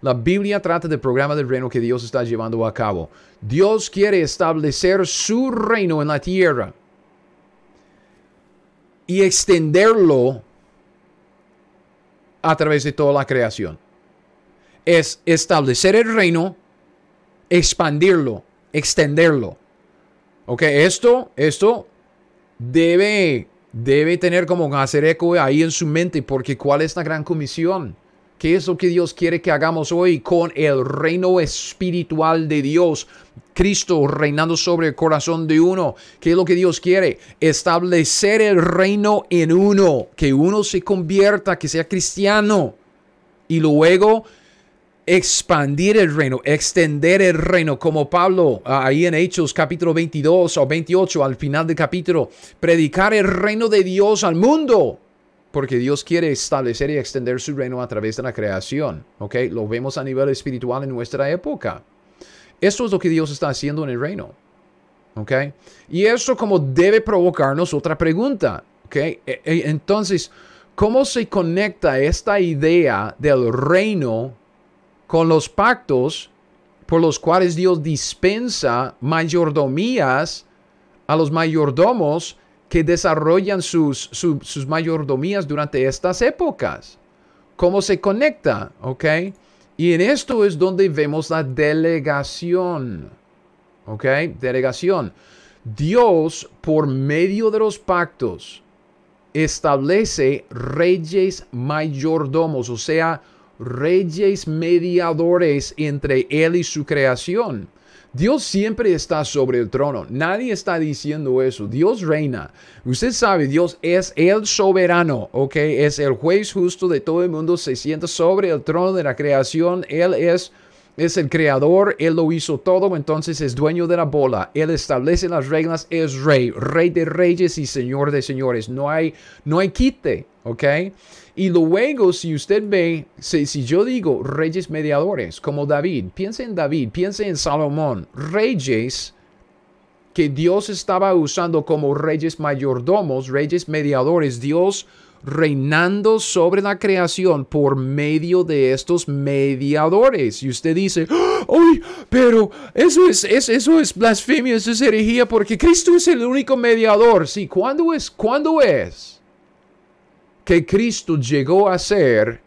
La Biblia trata del programa del reino que Dios está llevando a cabo. Dios quiere establecer su reino en la tierra y extenderlo a través de toda la creación. Es establecer el reino, expandirlo, extenderlo. Ok, esto, esto debe, debe tener como hacer eco ahí en su mente, porque ¿cuál es la gran comisión? ¿Qué es lo que Dios quiere que hagamos hoy con el reino espiritual de Dios? Cristo reinando sobre el corazón de uno. ¿Qué es lo que Dios quiere? Establecer el reino en uno. Que uno se convierta, que sea cristiano. Y luego expandir el reino, extender el reino, como Pablo ah, ahí en Hechos capítulo 22 o 28 al final del capítulo, predicar el reino de Dios al mundo porque Dios quiere establecer y extender su reino a través de la creación. ¿ok? Lo vemos a nivel espiritual en nuestra época. Esto es lo que Dios está haciendo en el reino. ¿ok? Y eso como debe provocarnos otra pregunta. ¿ok? E, e, entonces, ¿cómo se conecta esta idea del reino con los pactos por los cuales Dios dispensa mayordomías a los mayordomos que desarrollan sus, sus mayordomías durante estas épocas. ¿Cómo se conecta? ¿Ok? Y en esto es donde vemos la delegación. ¿Ok? Delegación. Dios, por medio de los pactos, establece reyes mayordomos, o sea, reyes mediadores entre Él y su creación. Dios siempre está sobre el trono. Nadie está diciendo eso. Dios reina. Usted sabe, Dios es el soberano, ¿ok? Es el juez justo de todo el mundo. Se sienta sobre el trono de la creación. Él es, es el creador. Él lo hizo todo. Entonces es dueño de la bola. Él establece las reglas. Es rey. Rey de reyes y señor de señores. No hay, no hay quite, ¿ok? Y luego, si usted ve, si, yo digo reyes mediadores como David, piense en David, piense en Salomón, reyes que Dios estaba usando como reyes mayordomos, reyes mediadores, Dios reinando sobre la creación por medio de estos mediadores. Y usted dice, [GASPS] ¡ay! Pero eso es, eso es blasfemia, eso es herejía, porque Cristo es el único mediador. Sí, ¿cuándo es? ¿Cuándo es? Que Cristo llegó a ser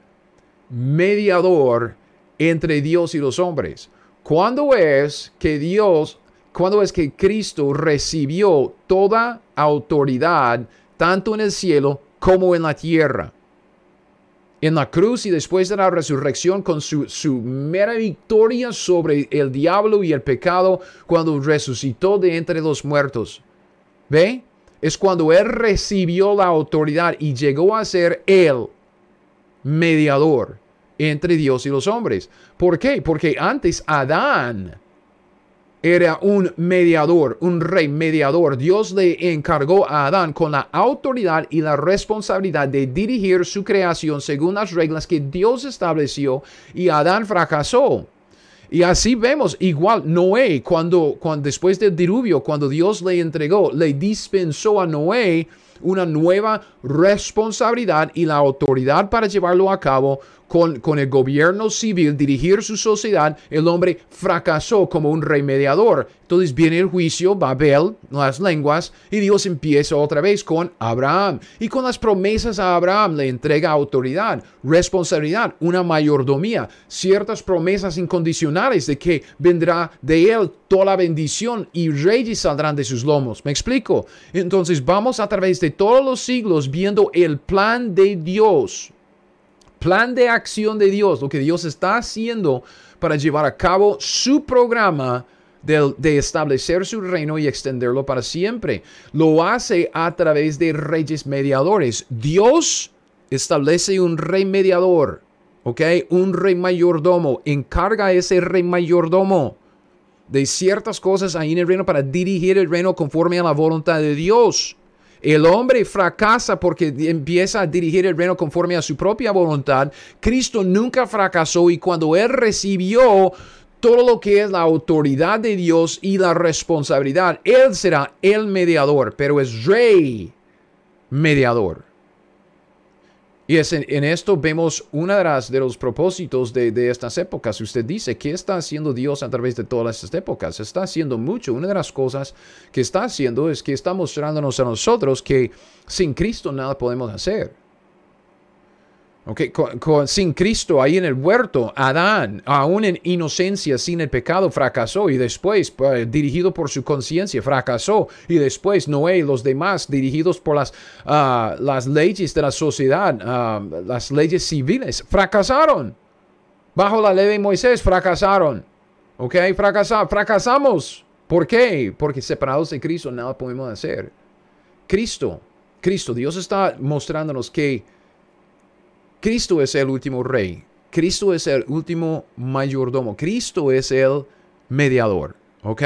mediador entre Dios y los hombres. ¿Cuándo es que Dios, cuándo es que Cristo recibió toda autoridad, tanto en el cielo como en la tierra? En la cruz y después de la resurrección con su, su mera victoria sobre el diablo y el pecado cuando resucitó de entre los muertos. ¿Ve? Es cuando Él recibió la autoridad y llegó a ser el mediador entre Dios y los hombres. ¿Por qué? Porque antes Adán era un mediador, un rey mediador. Dios le encargó a Adán con la autoridad y la responsabilidad de dirigir su creación según las reglas que Dios estableció y Adán fracasó. Y así vemos, igual Noé, cuando, cuando después del diluvio, cuando Dios le entregó, le dispensó a Noé una nueva responsabilidad y la autoridad para llevarlo a cabo con, el gobierno civil, dirigir su sociedad, el hombre fracasó como un rey mediador. Entonces viene el juicio, Babel, las lenguas, y Dios empieza otra vez con Abraham. Y con las promesas a Abraham le entrega autoridad, responsabilidad, una mayordomía, ciertas promesas incondicionales de que vendrá de él toda la bendición y reyes saldrán de sus lomos. ¿Me explico? Entonces vamos a través de todos los siglos viendo el plan de Dios plan de acción de Dios, lo que Dios está haciendo para llevar a cabo su programa de, establecer su reino y extenderlo para siempre. Lo hace a través de reyes mediadores. Dios establece un rey mediador, ¿ok? Un rey mayordomo. Encarga a ese rey mayordomo de ciertas cosas ahí en el reino para dirigir el reino conforme a la voluntad de Dios. El hombre fracasa porque empieza a dirigir el reino conforme a su propia voluntad. Cristo nunca fracasó y cuando él recibió todo lo que es la autoridad de Dios y la responsabilidad, él será el mediador, pero es rey mediador. Y es en, esto vemos una de, de los propósitos de, de, estas épocas. Usted dice, ¿qué está haciendo Dios a través de todas estas épocas? Está haciendo mucho. Una de las cosas que está haciendo es que está mostrándonos a nosotros que sin Cristo nada podemos hacer. Okay, sin Cristo ahí en el huerto, Adán, aún en inocencia, sin el pecado, fracasó y después, dirigido por su conciencia, fracasó y después Noé y los demás, dirigidos por las, ah, las leyes de la sociedad, ah, las leyes civiles, fracasaron. Bajo la ley de Moisés, fracasaron. ¿Ok? fracasamos. ¿Por qué? Porque separados de Cristo nada podemos hacer. Cristo, Cristo, Dios está mostrándonos que Cristo es el último rey. Cristo es el último mayordomo. Cristo es el mediador. ¿Ok?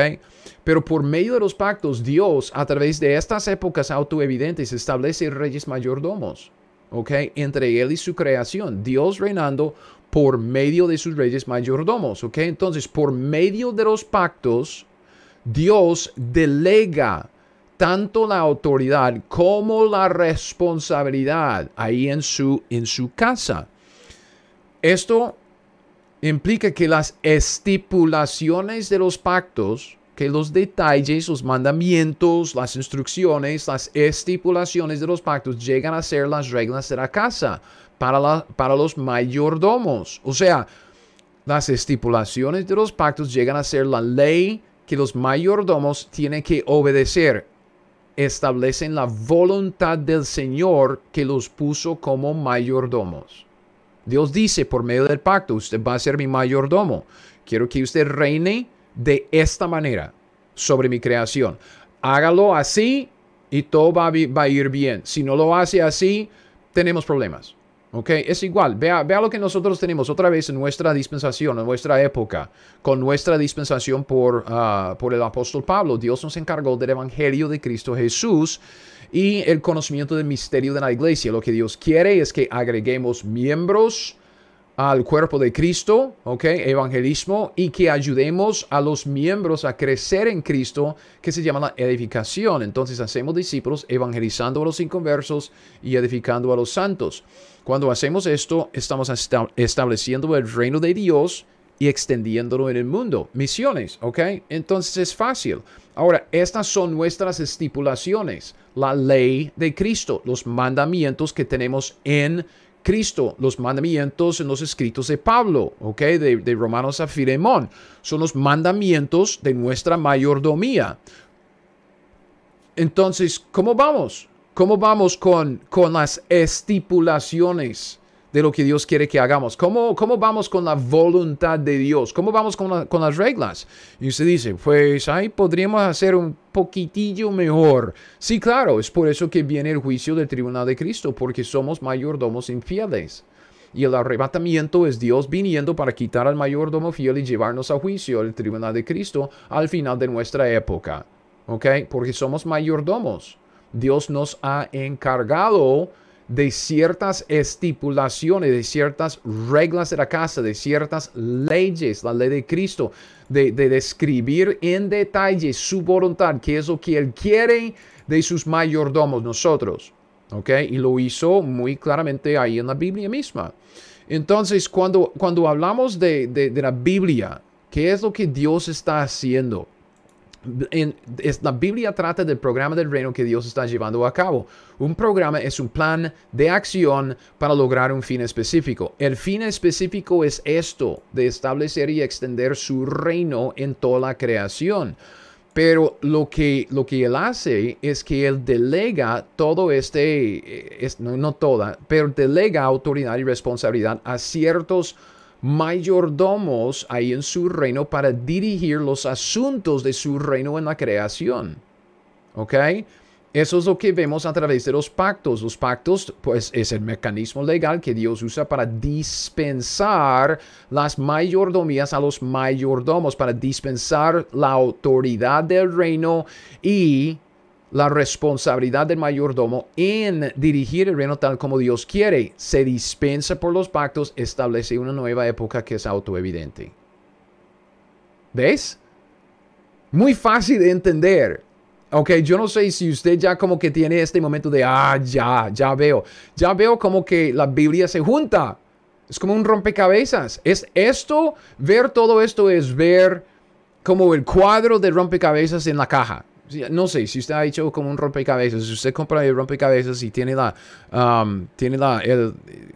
Pero por medio de los pactos, Dios, a través de estas épocas autoevidentes, establece reyes mayordomos. ¿Ok? Entre Él y su creación. Dios reinando por medio de sus reyes mayordomos. ¿Ok? Entonces, por medio de los pactos, Dios delega tanto la autoridad como la responsabilidad ahí en su, en su casa. Esto implica que las estipulaciones de los pactos, que los detalles, los mandamientos, las instrucciones, las estipulaciones de los pactos llegan a ser las reglas de la casa para, la, para los mayordomos. O sea, las estipulaciones de los pactos llegan a ser la ley que los mayordomos tienen que obedecer establecen la voluntad del Señor que los puso como mayordomos. Dios dice por medio del pacto, usted va a ser mi mayordomo. Quiero que usted reine de esta manera sobre mi creación. Hágalo así y todo va a, ir bien. Si no lo hace así, tenemos problemas. ¿Ok? Es igual. Vea, vea lo que nosotros tenemos otra vez en nuestra dispensación, en nuestra época, con nuestra dispensación por, ah, por el apóstol Pablo. Dios nos encargó del Evangelio de Cristo Jesús y el conocimiento del misterio de la iglesia. Lo que Dios quiere es que agreguemos miembros al cuerpo de Cristo, ¿ok? Evangelismo y que ayudemos a los miembros a crecer en Cristo, que se llama la edificación. Entonces hacemos discípulos evangelizando a los inconversos y edificando a los santos. Cuando hacemos esto, estamos estableciendo el reino de Dios y extendiéndolo en el mundo. Misiones, ¿ok? Entonces es fácil. Ahora, estas son nuestras estipulaciones, la ley de Cristo, los mandamientos que tenemos en Cristo, los mandamientos en los escritos de Pablo, ¿ok? De, Romanos a Filemón. Son los mandamientos de nuestra mayordomía. Entonces, ¿cómo vamos? ¿Cómo vamos con, con las estipulaciones de lo que Dios quiere que hagamos? ¿Cómo, cómo vamos con la voluntad de Dios? ¿Cómo vamos con, las reglas? Y usted dice, pues ahí podríamos hacer un poquitillo mejor. Sí, claro, es por eso que viene el juicio del tribunal de Cristo, porque somos mayordomos infieles. Y el arrebatamiento es Dios viniendo para quitar al mayordomo fiel y llevarnos a juicio, el tribunal de Cristo, al final de nuestra época. ¿Ok? Porque somos mayordomos. Dios nos ha encargado de ciertas estipulaciones, de ciertas reglas de la casa, de ciertas leyes, la ley de Cristo, de, describir en detalle su voluntad, qué es lo que Él quiere de sus mayordomos, nosotros. ¿Ok? Y lo hizo muy claramente ahí en la Biblia misma. Entonces, cuando, cuando hablamos de, de la Biblia, ¿qué es lo que Dios está haciendo? La Biblia trata del programa del reino que Dios está llevando a cabo. Un programa es un plan de acción para lograr un fin específico. El fin específico es esto, de establecer y extender su reino en toda la creación. Pero lo que, lo que él hace es que él delega todo este, es, no, no toda, pero delega autoridad y responsabilidad a ciertos mayordomos ahí en su reino para dirigir los asuntos de su reino en la creación. ¿Ok? Eso es lo que vemos a través de los pactos. Los pactos, pues, es el mecanismo legal que Dios usa para dispensar las mayordomías a los mayordomos, para dispensar la autoridad del reino y la responsabilidad del mayordomo en dirigir el reino tal como Dios quiere. Se dispensa por los pactos, establece una nueva época que es autoevidente. ¿Ves? Muy fácil de entender. Ok, yo no sé si usted ya como que tiene este momento de, ah, ya, ya veo. Ya veo como que la Biblia se junta. Es como un rompecabezas. Es esto, ver todo esto es ver como el cuadro de rompecabezas en la caja. No sé si usted ha hecho como un rompecabezas. Si usted compra el rompecabezas y tiene la, um, tiene la,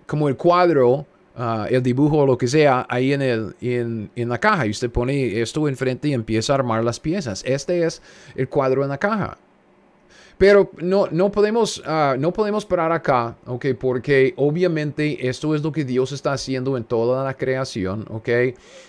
como el cuadro Ah, el dibujo o lo que sea ahí en, el, en, en, la caja y usted pone esto enfrente y empieza a armar las piezas. Este es el cuadro en la caja. Pero no, no, podemos, uh, no podemos parar acá, ¿ok? Porque obviamente esto es lo que Dios está haciendo en toda la creación, ¿ok?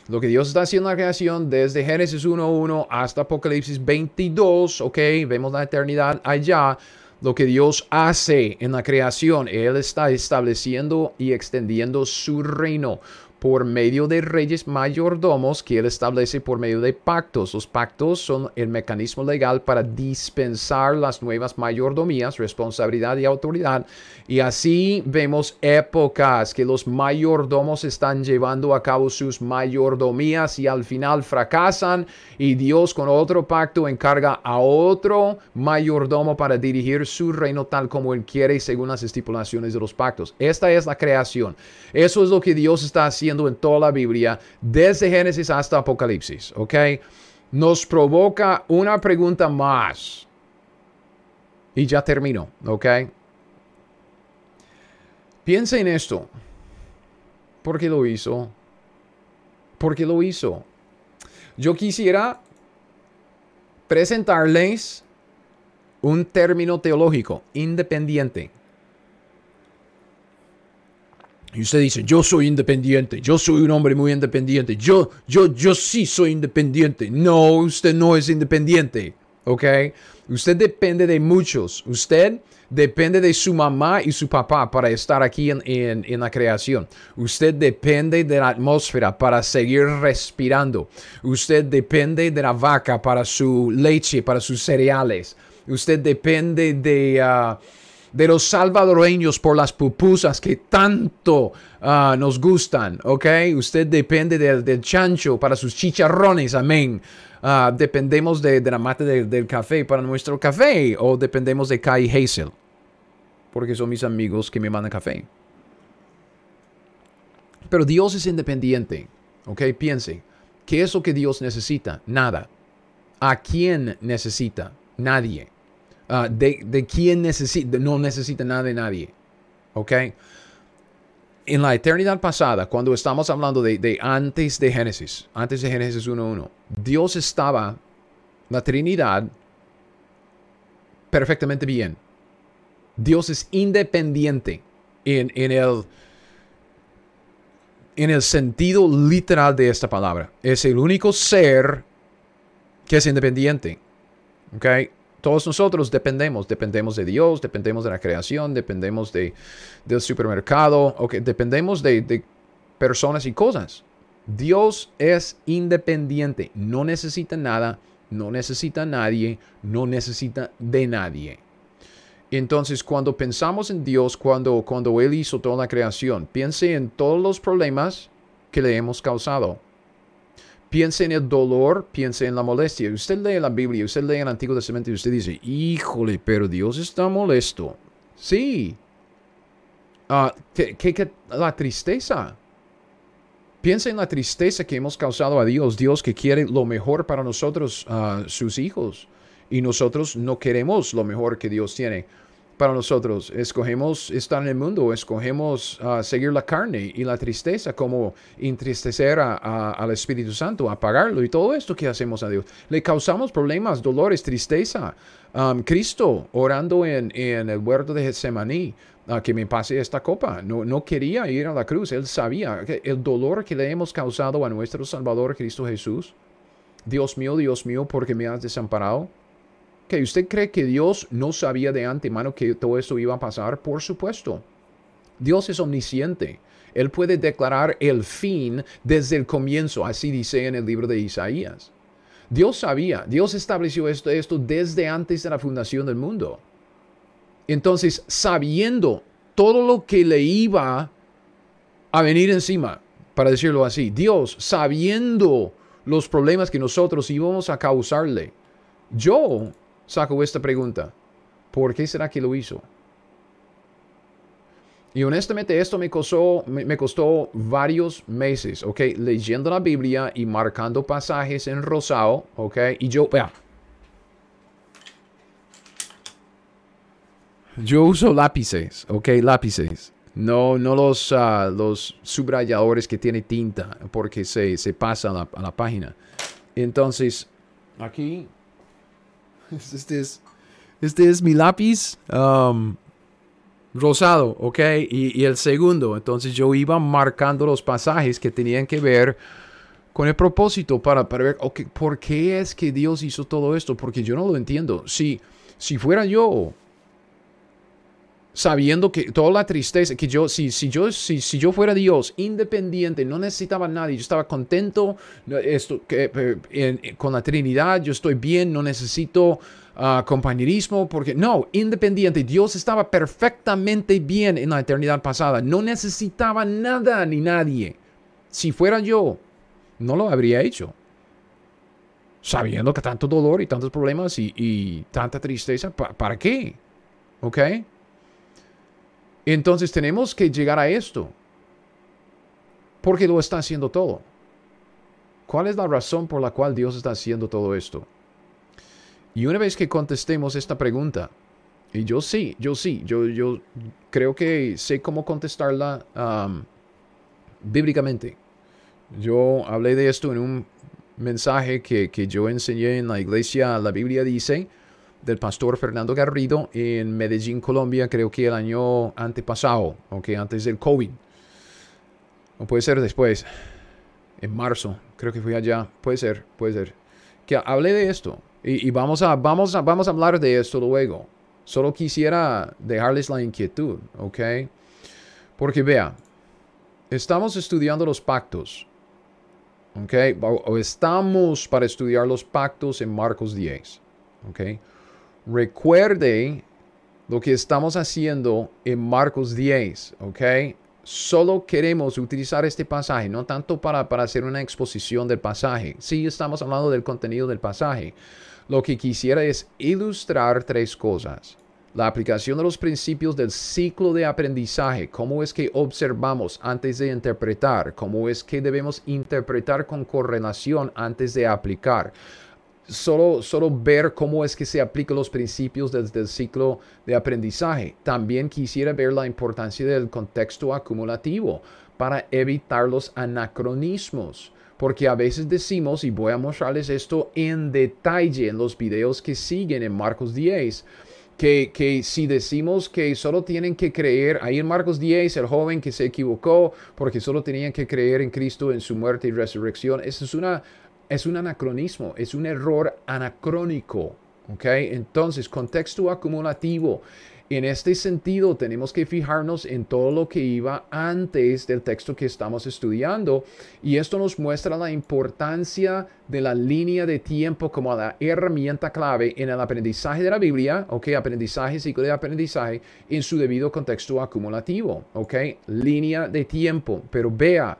Lo que Dios está haciendo en la creación desde Génesis 1.1 hasta Apocalipsis 22, ¿ok? Vemos la eternidad allá lo que Dios hace en la creación. Él está estableciendo y extendiendo su reino por medio de reyes mayordomos que él establece por medio de pactos. Los pactos son el mecanismo legal para dispensar las nuevas mayordomías, responsabilidad y autoridad. Y así vemos épocas que los mayordomos están llevando a cabo sus mayordomías y al final fracasan y Dios con otro pacto encarga a otro mayordomo para dirigir su reino tal como él quiere según las estipulaciones de los pactos. Esta es la creación. Eso es lo que Dios está haciendo en toda la Biblia, desde Génesis hasta Apocalipsis, ¿ok? Nos provoca una pregunta más. Y ya termino, ¿ok? Piensa en esto. ¿Por qué lo hizo? ¿Por qué lo hizo? Yo quisiera presentarles un término teológico independiente. Y usted dice, yo soy independiente, yo soy un hombre muy independiente, yo, yo, yo sí soy independiente. No, usted no es independiente, ¿ok? Usted depende de muchos. Usted depende de su mamá y su papá para estar aquí en, en, la creación. Usted depende de la atmósfera para seguir respirando. Usted depende de la vaca para su leche, para sus cereales. Usted depende de... Ah, de los salvadoreños por las pupusas que tanto ah, nos gustan, ¿ok? Usted depende del, chancho para sus chicharrones, amén. Ah, dependemos de, la mate del café para nuestro café o dependemos de Kai Hazel, porque son mis amigos que me mandan café. Pero Dios es independiente, ¿ok? Piense, ¿qué es lo que Dios necesita? Nada. ¿A quién necesita? Nadie. Ah, de, de quién necesita, no necesita nada de nadie. ¿Ok? En la eternidad pasada, cuando estamos hablando de, de antes de Génesis, antes de Génesis 1.1, Dios estaba, la Trinidad, perfectamente bien. Dios es independiente en, en, el, en el sentido literal de esta palabra. Es el único ser que es independiente. ¿Ok? Todos nosotros dependemos, dependemos de Dios, dependemos de la creación, dependemos de, del supermercado, okay, dependemos de, de personas y cosas. Dios es independiente, no necesita nada, no necesita nadie, no necesita de nadie. Entonces, cuando pensamos en Dios, cuando, cuando Él hizo toda la creación, piense en todos los problemas que le hemos causado Piense en el dolor, piense en la molestia. Usted lee la Biblia, usted lee el Antiguo Testamento y usted dice, híjole, pero Dios está molesto. Sí. Uh, ¿qué, la tristeza. Piensa en la tristeza que hemos causado a Dios, Dios que quiere lo mejor para nosotros, uh, sus hijos, y nosotros no queremos lo mejor que Dios tiene para nosotros. Escogemos estar en el mundo, escogemos ah, seguir la carne y la tristeza, como entristecer al Espíritu Santo, apagarlo y todo esto que hacemos a Dios. Le causamos problemas, dolores, tristeza. Cristo orando en, el huerto de Getsemaní, que me pase esta copa. No, no quería ir a la cruz, él sabía que el dolor que le hemos causado a nuestro Salvador Cristo Jesús. Dios mío, Dios mío, porque me has desamparado ¿Usted cree que Dios no sabía de antemano que todo esto iba a pasar? Por supuesto. Dios es omnisciente. Él puede declarar el fin desde el comienzo, así dice en el libro de Isaías. Dios sabía, Dios estableció esto, esto desde antes de la fundación del mundo. Entonces, sabiendo todo lo que le iba a venir encima, para decirlo así, Dios sabiendo los problemas que nosotros íbamos a causarle, yo saco esta pregunta, ¿por qué será que lo hizo? Y honestamente esto me costó, me, costó varios meses, ¿ok? Leyendo la Biblia y marcando pasajes en rosado, ¿ok? Y yo, vea. Yo uso lápices, ¿ok? Lápices. No, no los, ah, los subrayadores que tiene tinta, porque se, se pasa a la, página. Entonces, aquí, [LAUGHS] este es, este es mi lápiz. Um, rosado, ¿ok? Y, el segundo, entonces yo iba marcando los pasajes que tenían que ver con el propósito para, para ver, ok, ¿por qué es que Dios hizo todo esto? Porque yo no lo entiendo. Si, si fuera yo, sabiendo que toda la tristeza, que yo, si, si, yo, si, si yo fuera Dios, independiente, no necesitaba nadie, yo estaba contento esto, que, con la Trinidad, yo estoy bien, no necesito compañerismo, porque no, independiente, Dios estaba perfectamente bien en la eternidad pasada, no necesitaba nada ni nadie. Si fuera yo, no lo habría hecho. Sabiendo que tanto dolor y tantos problemas y, tanta tristeza, ¿para qué? ¿Ok? Entonces tenemos que llegar a esto. Porque lo está haciendo todo. ¿Cuál es la razón por la cual Dios está haciendo todo esto? Y una vez que contestemos esta pregunta, y yo sí, yo sí, yo, yo creo que sé cómo contestarla bíblicamente. Yo hablé de esto en un mensaje que, yo enseñé en la iglesia, la Biblia dice, del pastor Fernando Garrido en Medellín, Colombia, creo que el año antepasado, aunque antes del COVID. O puede ser después, en marzo, creo que fui allá, puede ser, puede ser. Que hablé de esto, y, vamos, a, vamos, a, vamos a hablar de esto luego. Solo quisiera dejarles la inquietud, ¿ok? Porque vea, estamos estudiando los pactos, ¿ok? O, estamos para estudiar los pactos en Marcos 10, ¿ok? Recuerde lo que estamos haciendo en Marcos 10, ¿ok? solo queremos utilizar este pasaje, no tanto para, para hacer una exposición del pasaje. Sí, estamos hablando del contenido del pasaje, lo que quisiera es ilustrar tres cosas. La aplicación de los principios del ciclo de aprendizaje, cómo es que observamos antes de interpretar, cómo es que debemos interpretar con correlación antes de aplicar. Solo, solo ver cómo es que se aplican los principios del, del ciclo de aprendizaje. También quisiera ver la importancia del contexto acumulativo para evitar los anacronismos porque a veces decimos, y voy a mostrarles esto en detalle en los videos que siguen en Marcos 10, que, que, si decimos que solo tienen que creer, ahí en Marcos 10, el joven que se equivocó porque solo tenían que creer en Cristo, en su muerte y resurrección, eso es, una, es un anacronismo, es un error anacrónico. ¿okay? Entonces, contexto acumulativo en este sentido, tenemos que fijarnos en todo lo que iba antes del texto que estamos estudiando y esto nos muestra la importancia de la línea de tiempo como la herramienta clave en el aprendizaje de la Biblia, ok, aprendizaje, ciclo de aprendizaje, en su debido contexto acumulativo, ok, línea de tiempo, pero vea,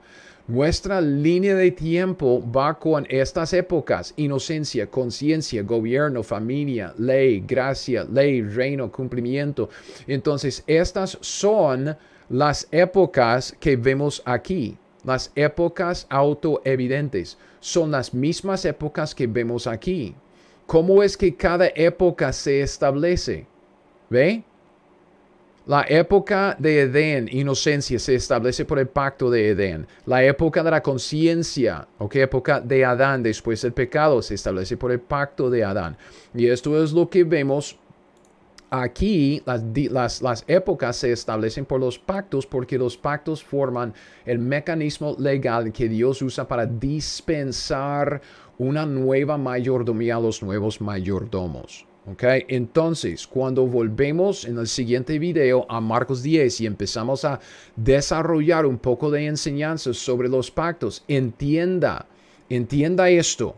nuestra línea de tiempo va con estas épocas, inocencia, conciencia, gobierno, familia, ley, gracia, ley, reino, cumplimiento. Entonces, estas son las épocas que vemos aquí, las épocas autoevidentes. Son las mismas épocas que vemos aquí. ¿Cómo es que cada época se establece? ¿Ve? La época de Edén, inocencia, se establece por el pacto de Edén. La época de la conciencia, ¿ok? Época de Adán, después del pecado, se establece por el pacto de Adán. Y esto es lo que vemos aquí. Las, las épocas se establecen por los pactos porque los pactos forman el mecanismo legal que Dios usa para dispensar una nueva mayordomía a los nuevos mayordomos. Ok, entonces cuando volvemos en el siguiente video a Marcos 10 y empezamos a desarrollar un poco de enseñanzas sobre los pactos, entienda, entienda esto.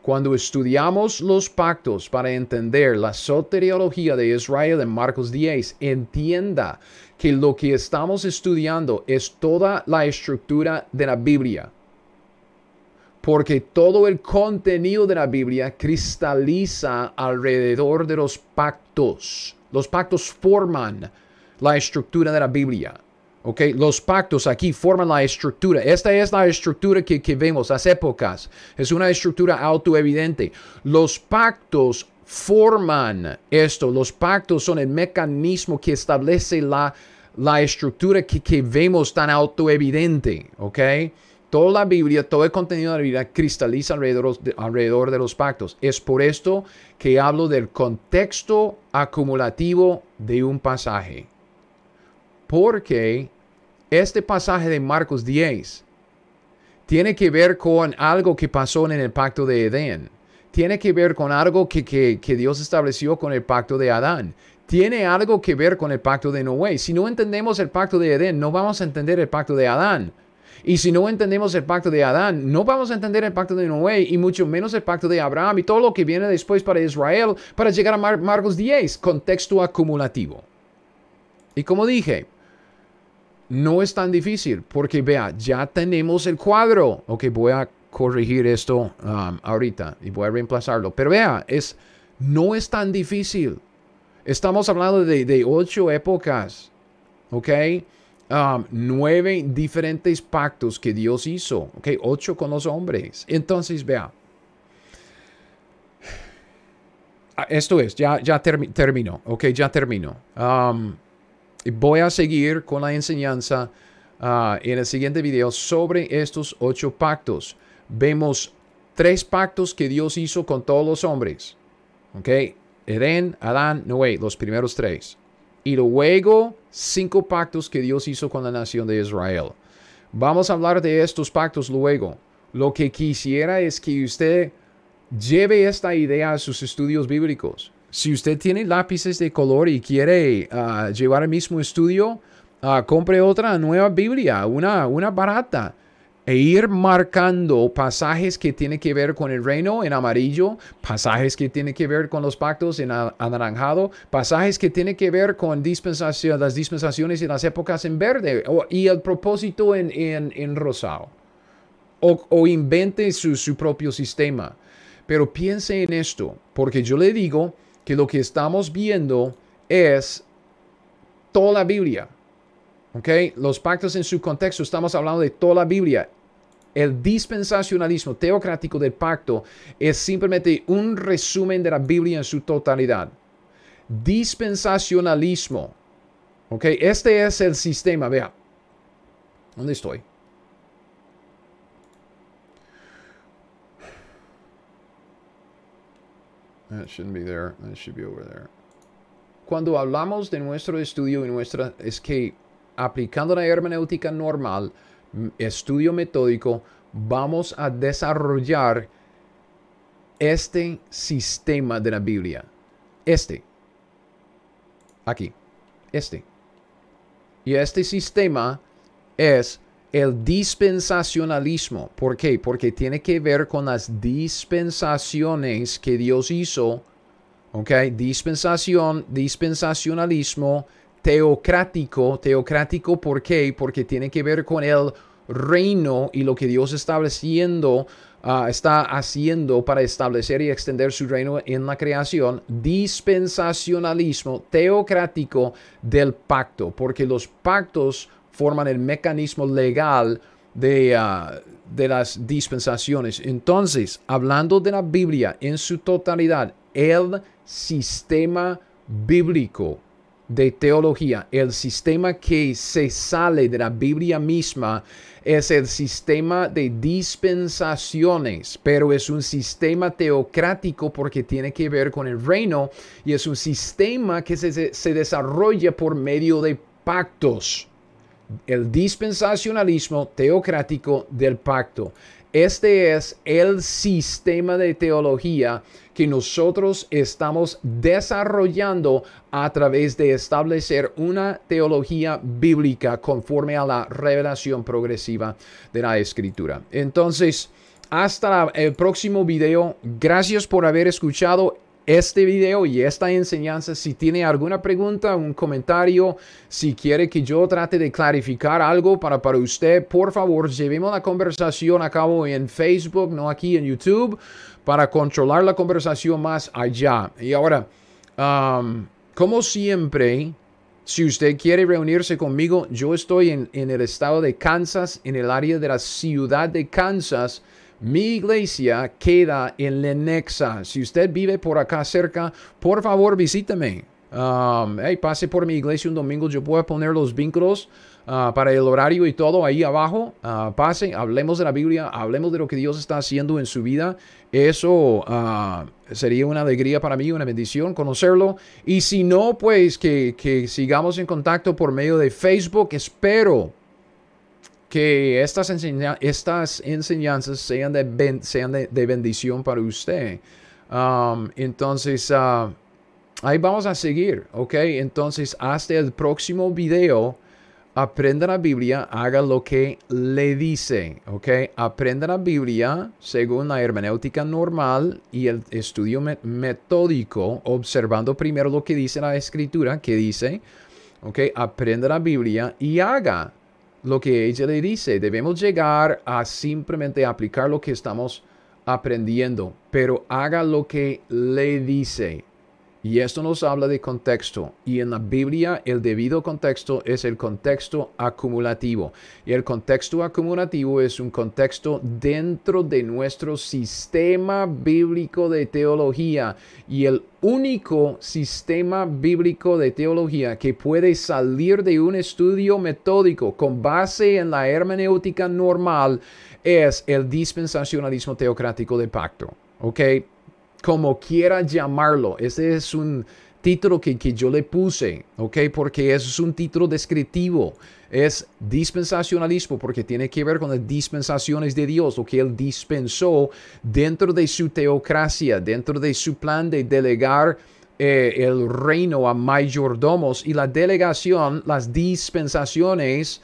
Cuando estudiamos los pactos para entender la soteriología de Israel en Marcos 10, entienda que lo que estamos estudiando es toda la estructura de la Biblia. Porque todo el contenido de la Biblia cristaliza alrededor de los pactos. Los pactos forman la estructura de la Biblia. Okay, los pactos aquí forman la estructura. Esta es la estructura que, que vemos, las épocas. Es una estructura autoevidente. Los pactos forman esto. Los pactos son el mecanismo que establece la, la estructura que, que vemos tan autoevidente. ¿ok? Toda la Biblia, todo el contenido de la Biblia cristaliza alrededor de los pactos. Es por esto que hablo del contexto acumulativo de un pasaje. Porque este pasaje de Marcos 10 tiene que ver con algo que pasó en el pacto de Edén. Tiene que ver con algo que, Dios estableció con el pacto de Adán. Tiene algo que ver con el pacto de Noé. Si no entendemos el pacto de Edén, no vamos a entender el pacto de Adán. Y si no entendemos el pacto de Adán, no vamos a entender el pacto de Noé y mucho menos el pacto de Abraham y todo lo que viene después para Israel para llegar a Marcos 10, contexto acumulativo. Y como dije, no es tan difícil porque vea, ya tenemos el cuadro. Ok, voy a corregir esto um, ahorita y voy a reemplazarlo. Pero vea, es, no es tan difícil. Estamos hablando de, ocho épocas. Ok. Um, nueve diferentes pactos que Dios hizo. Ok, ocho con los hombres. Entonces, vea. Ah, esto es, ya, ya termino. Ok, ya termino. Um, Voy a seguir con la enseñanza ah, en el siguiente video sobre estos ocho pactos. Vemos tres pactos que Dios hizo con todos los hombres. ¿Ok? Edén, Adán, Noé, los primeros tres. Y luego cinco pactos que Dios hizo con la nación de Israel. Vamos a hablar de estos pactos luego. Lo que quisiera es que usted lleve esta idea a sus estudios bíblicos. Si usted tiene lápices de color y quiere ah, llevar el mismo estudio, ah, compre otra nueva Biblia, una, una barata e ir marcando pasajes que tienen que ver con el reino en amarillo, pasajes que tienen que ver con los pactos en anaranjado, pasajes que tienen que ver con las dispensaciones y las épocas en verde y el propósito en, en, rosado. O, invente su, su propio sistema. Pero piense en esto, porque yo le digo, que lo que estamos viendo es toda la Biblia. ¿Ok? Los pactos en su contexto, estamos hablando de toda la Biblia. El dispensacionalismo teocrático del pacto es simplemente un resumen de la Biblia en su totalidad. Dispensacionalismo. ¿Ok? Este es el sistema. Vea. ¿Dónde estoy? That shouldn't be there. That should be over there. Cuando hablamos de nuestro estudio y nuestra es aplicando la hermenéutica normal, estudio metódico, vamos a desarrollar este sistema de la Biblia. Este. Aquí. Este. Y este sistema es el dispensacionalismo. ¿Por qué? Porque tiene que ver con las dispensaciones que Dios hizo. ¿Ok? Dispensación, dispensacionalismo teocrático. Teocrático, ¿por qué? Porque tiene que ver con el reino y lo que Dios estableciendo, uh, está haciendo para establecer y extender su reino en la creación. Dispensacionalismo teocrático del pacto. Porque los pactos forman el mecanismo legal de, ah, de las dispensaciones. Entonces, hablando de la Biblia en su totalidad, el sistema bíblico de teología, el sistema que se sale de la Biblia misma, es el sistema de dispensaciones, pero es un sistema teocrático porque tiene que ver con el reino y es un sistema que se, se desarrolla por medio de pactos el dispensacionalismo teocrático del pacto. Este es el sistema de teología que nosotros estamos desarrollando a través de establecer una teología bíblica conforme a la revelación progresiva de la escritura. Entonces, hasta el próximo video. Gracias por haber escuchado este video y esta enseñanza. Si tiene alguna pregunta, un comentario, si quiere que yo trate de clarificar algo para, para usted, por favor, llevemos la conversación a cabo en Facebook, no aquí en YouTube, para controlar la conversación más allá. Y ahora, um, como siempre, si usted quiere reunirse conmigo, yo estoy en, en el estado de Kansas, en el área de la ciudad de Kansas. Mi iglesia queda en Lenexa. Si usted vive por acá cerca, por favor visíteme. Um, pase por mi iglesia un domingo. Yo puedo poner los vínculos uh, para el horario y todo ahí abajo. Uh, pase, hablemos de la Biblia, hablemos de lo que Dios está haciendo en su vida. Eso uh, sería una alegría para mí, una bendición conocerlo. Y si no, pues que, que sigamos en contacto por medio de Facebook. Espero que estas, estas enseñanzas sean de, sean de, bendición para usted. Um, entonces, uh, ahí vamos a seguir, ¿ok? Entonces, hasta el próximo video, aprenda la Biblia, haga lo que le dice, ¿ok? Aprenda la Biblia según la hermenéutica normal y el estudio metódico, observando primero lo que dice la escritura, que dice, ¿ok? Aprenda la Biblia y haga lo que ella le dice. Debemos llegar a simplemente aplicar lo que estamos aprendiendo, pero haga lo que le dice. Y esto nos habla de contexto. Y en la Biblia el debido contexto es el contexto acumulativo. Y el contexto acumulativo es un contexto dentro de nuestro sistema bíblico de teología. Y el único sistema bíblico de teología que puede salir de un estudio metódico con base en la hermenéutica normal es el dispensacionalismo teocrático de pacto. ¿Ok? Como quiera llamarlo. Ese es un título que, que, yo le puse, ¿ok? Porque es un título descriptivo. Es dispensacionalismo porque tiene que ver con las dispensaciones de Dios, lo que Él dispensó dentro de su teocracia, dentro de su plan de delegar eh, el reino a mayordomos y la delegación, las dispensaciones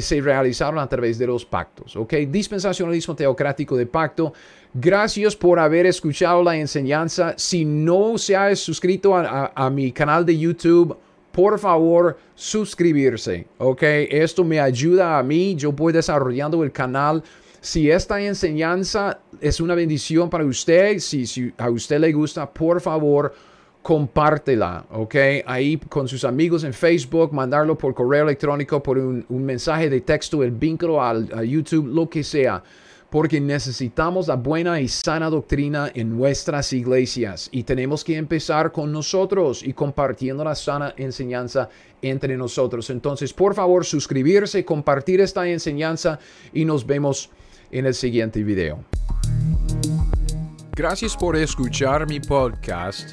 se realizaron a través de los pactos, ¿ok? Dispensacionalismo teocrático de pacto Gracias por haber escuchado la enseñanza. Si no se ha suscrito a, mi canal de YouTube, por favor, suscribirse. Ok, esto me ayuda a mí. Yo voy desarrollando el canal. Si esta enseñanza es una bendición para usted, si, si a usted le gusta, por favor, compártela, ¿ok? Ahí con sus amigos en Facebook, mandarlo por correo electrónico, por un, mensaje de texto, el vínculo al, a YouTube, lo que sea porque necesitamos la buena y sana doctrina en nuestras iglesias y tenemos que empezar con nosotros y compartiendo la sana enseñanza entre nosotros. Entonces, por favor, suscribirse, compartir esta enseñanza y nos vemos en el siguiente video. Gracias por escuchar mi podcast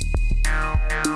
now, now.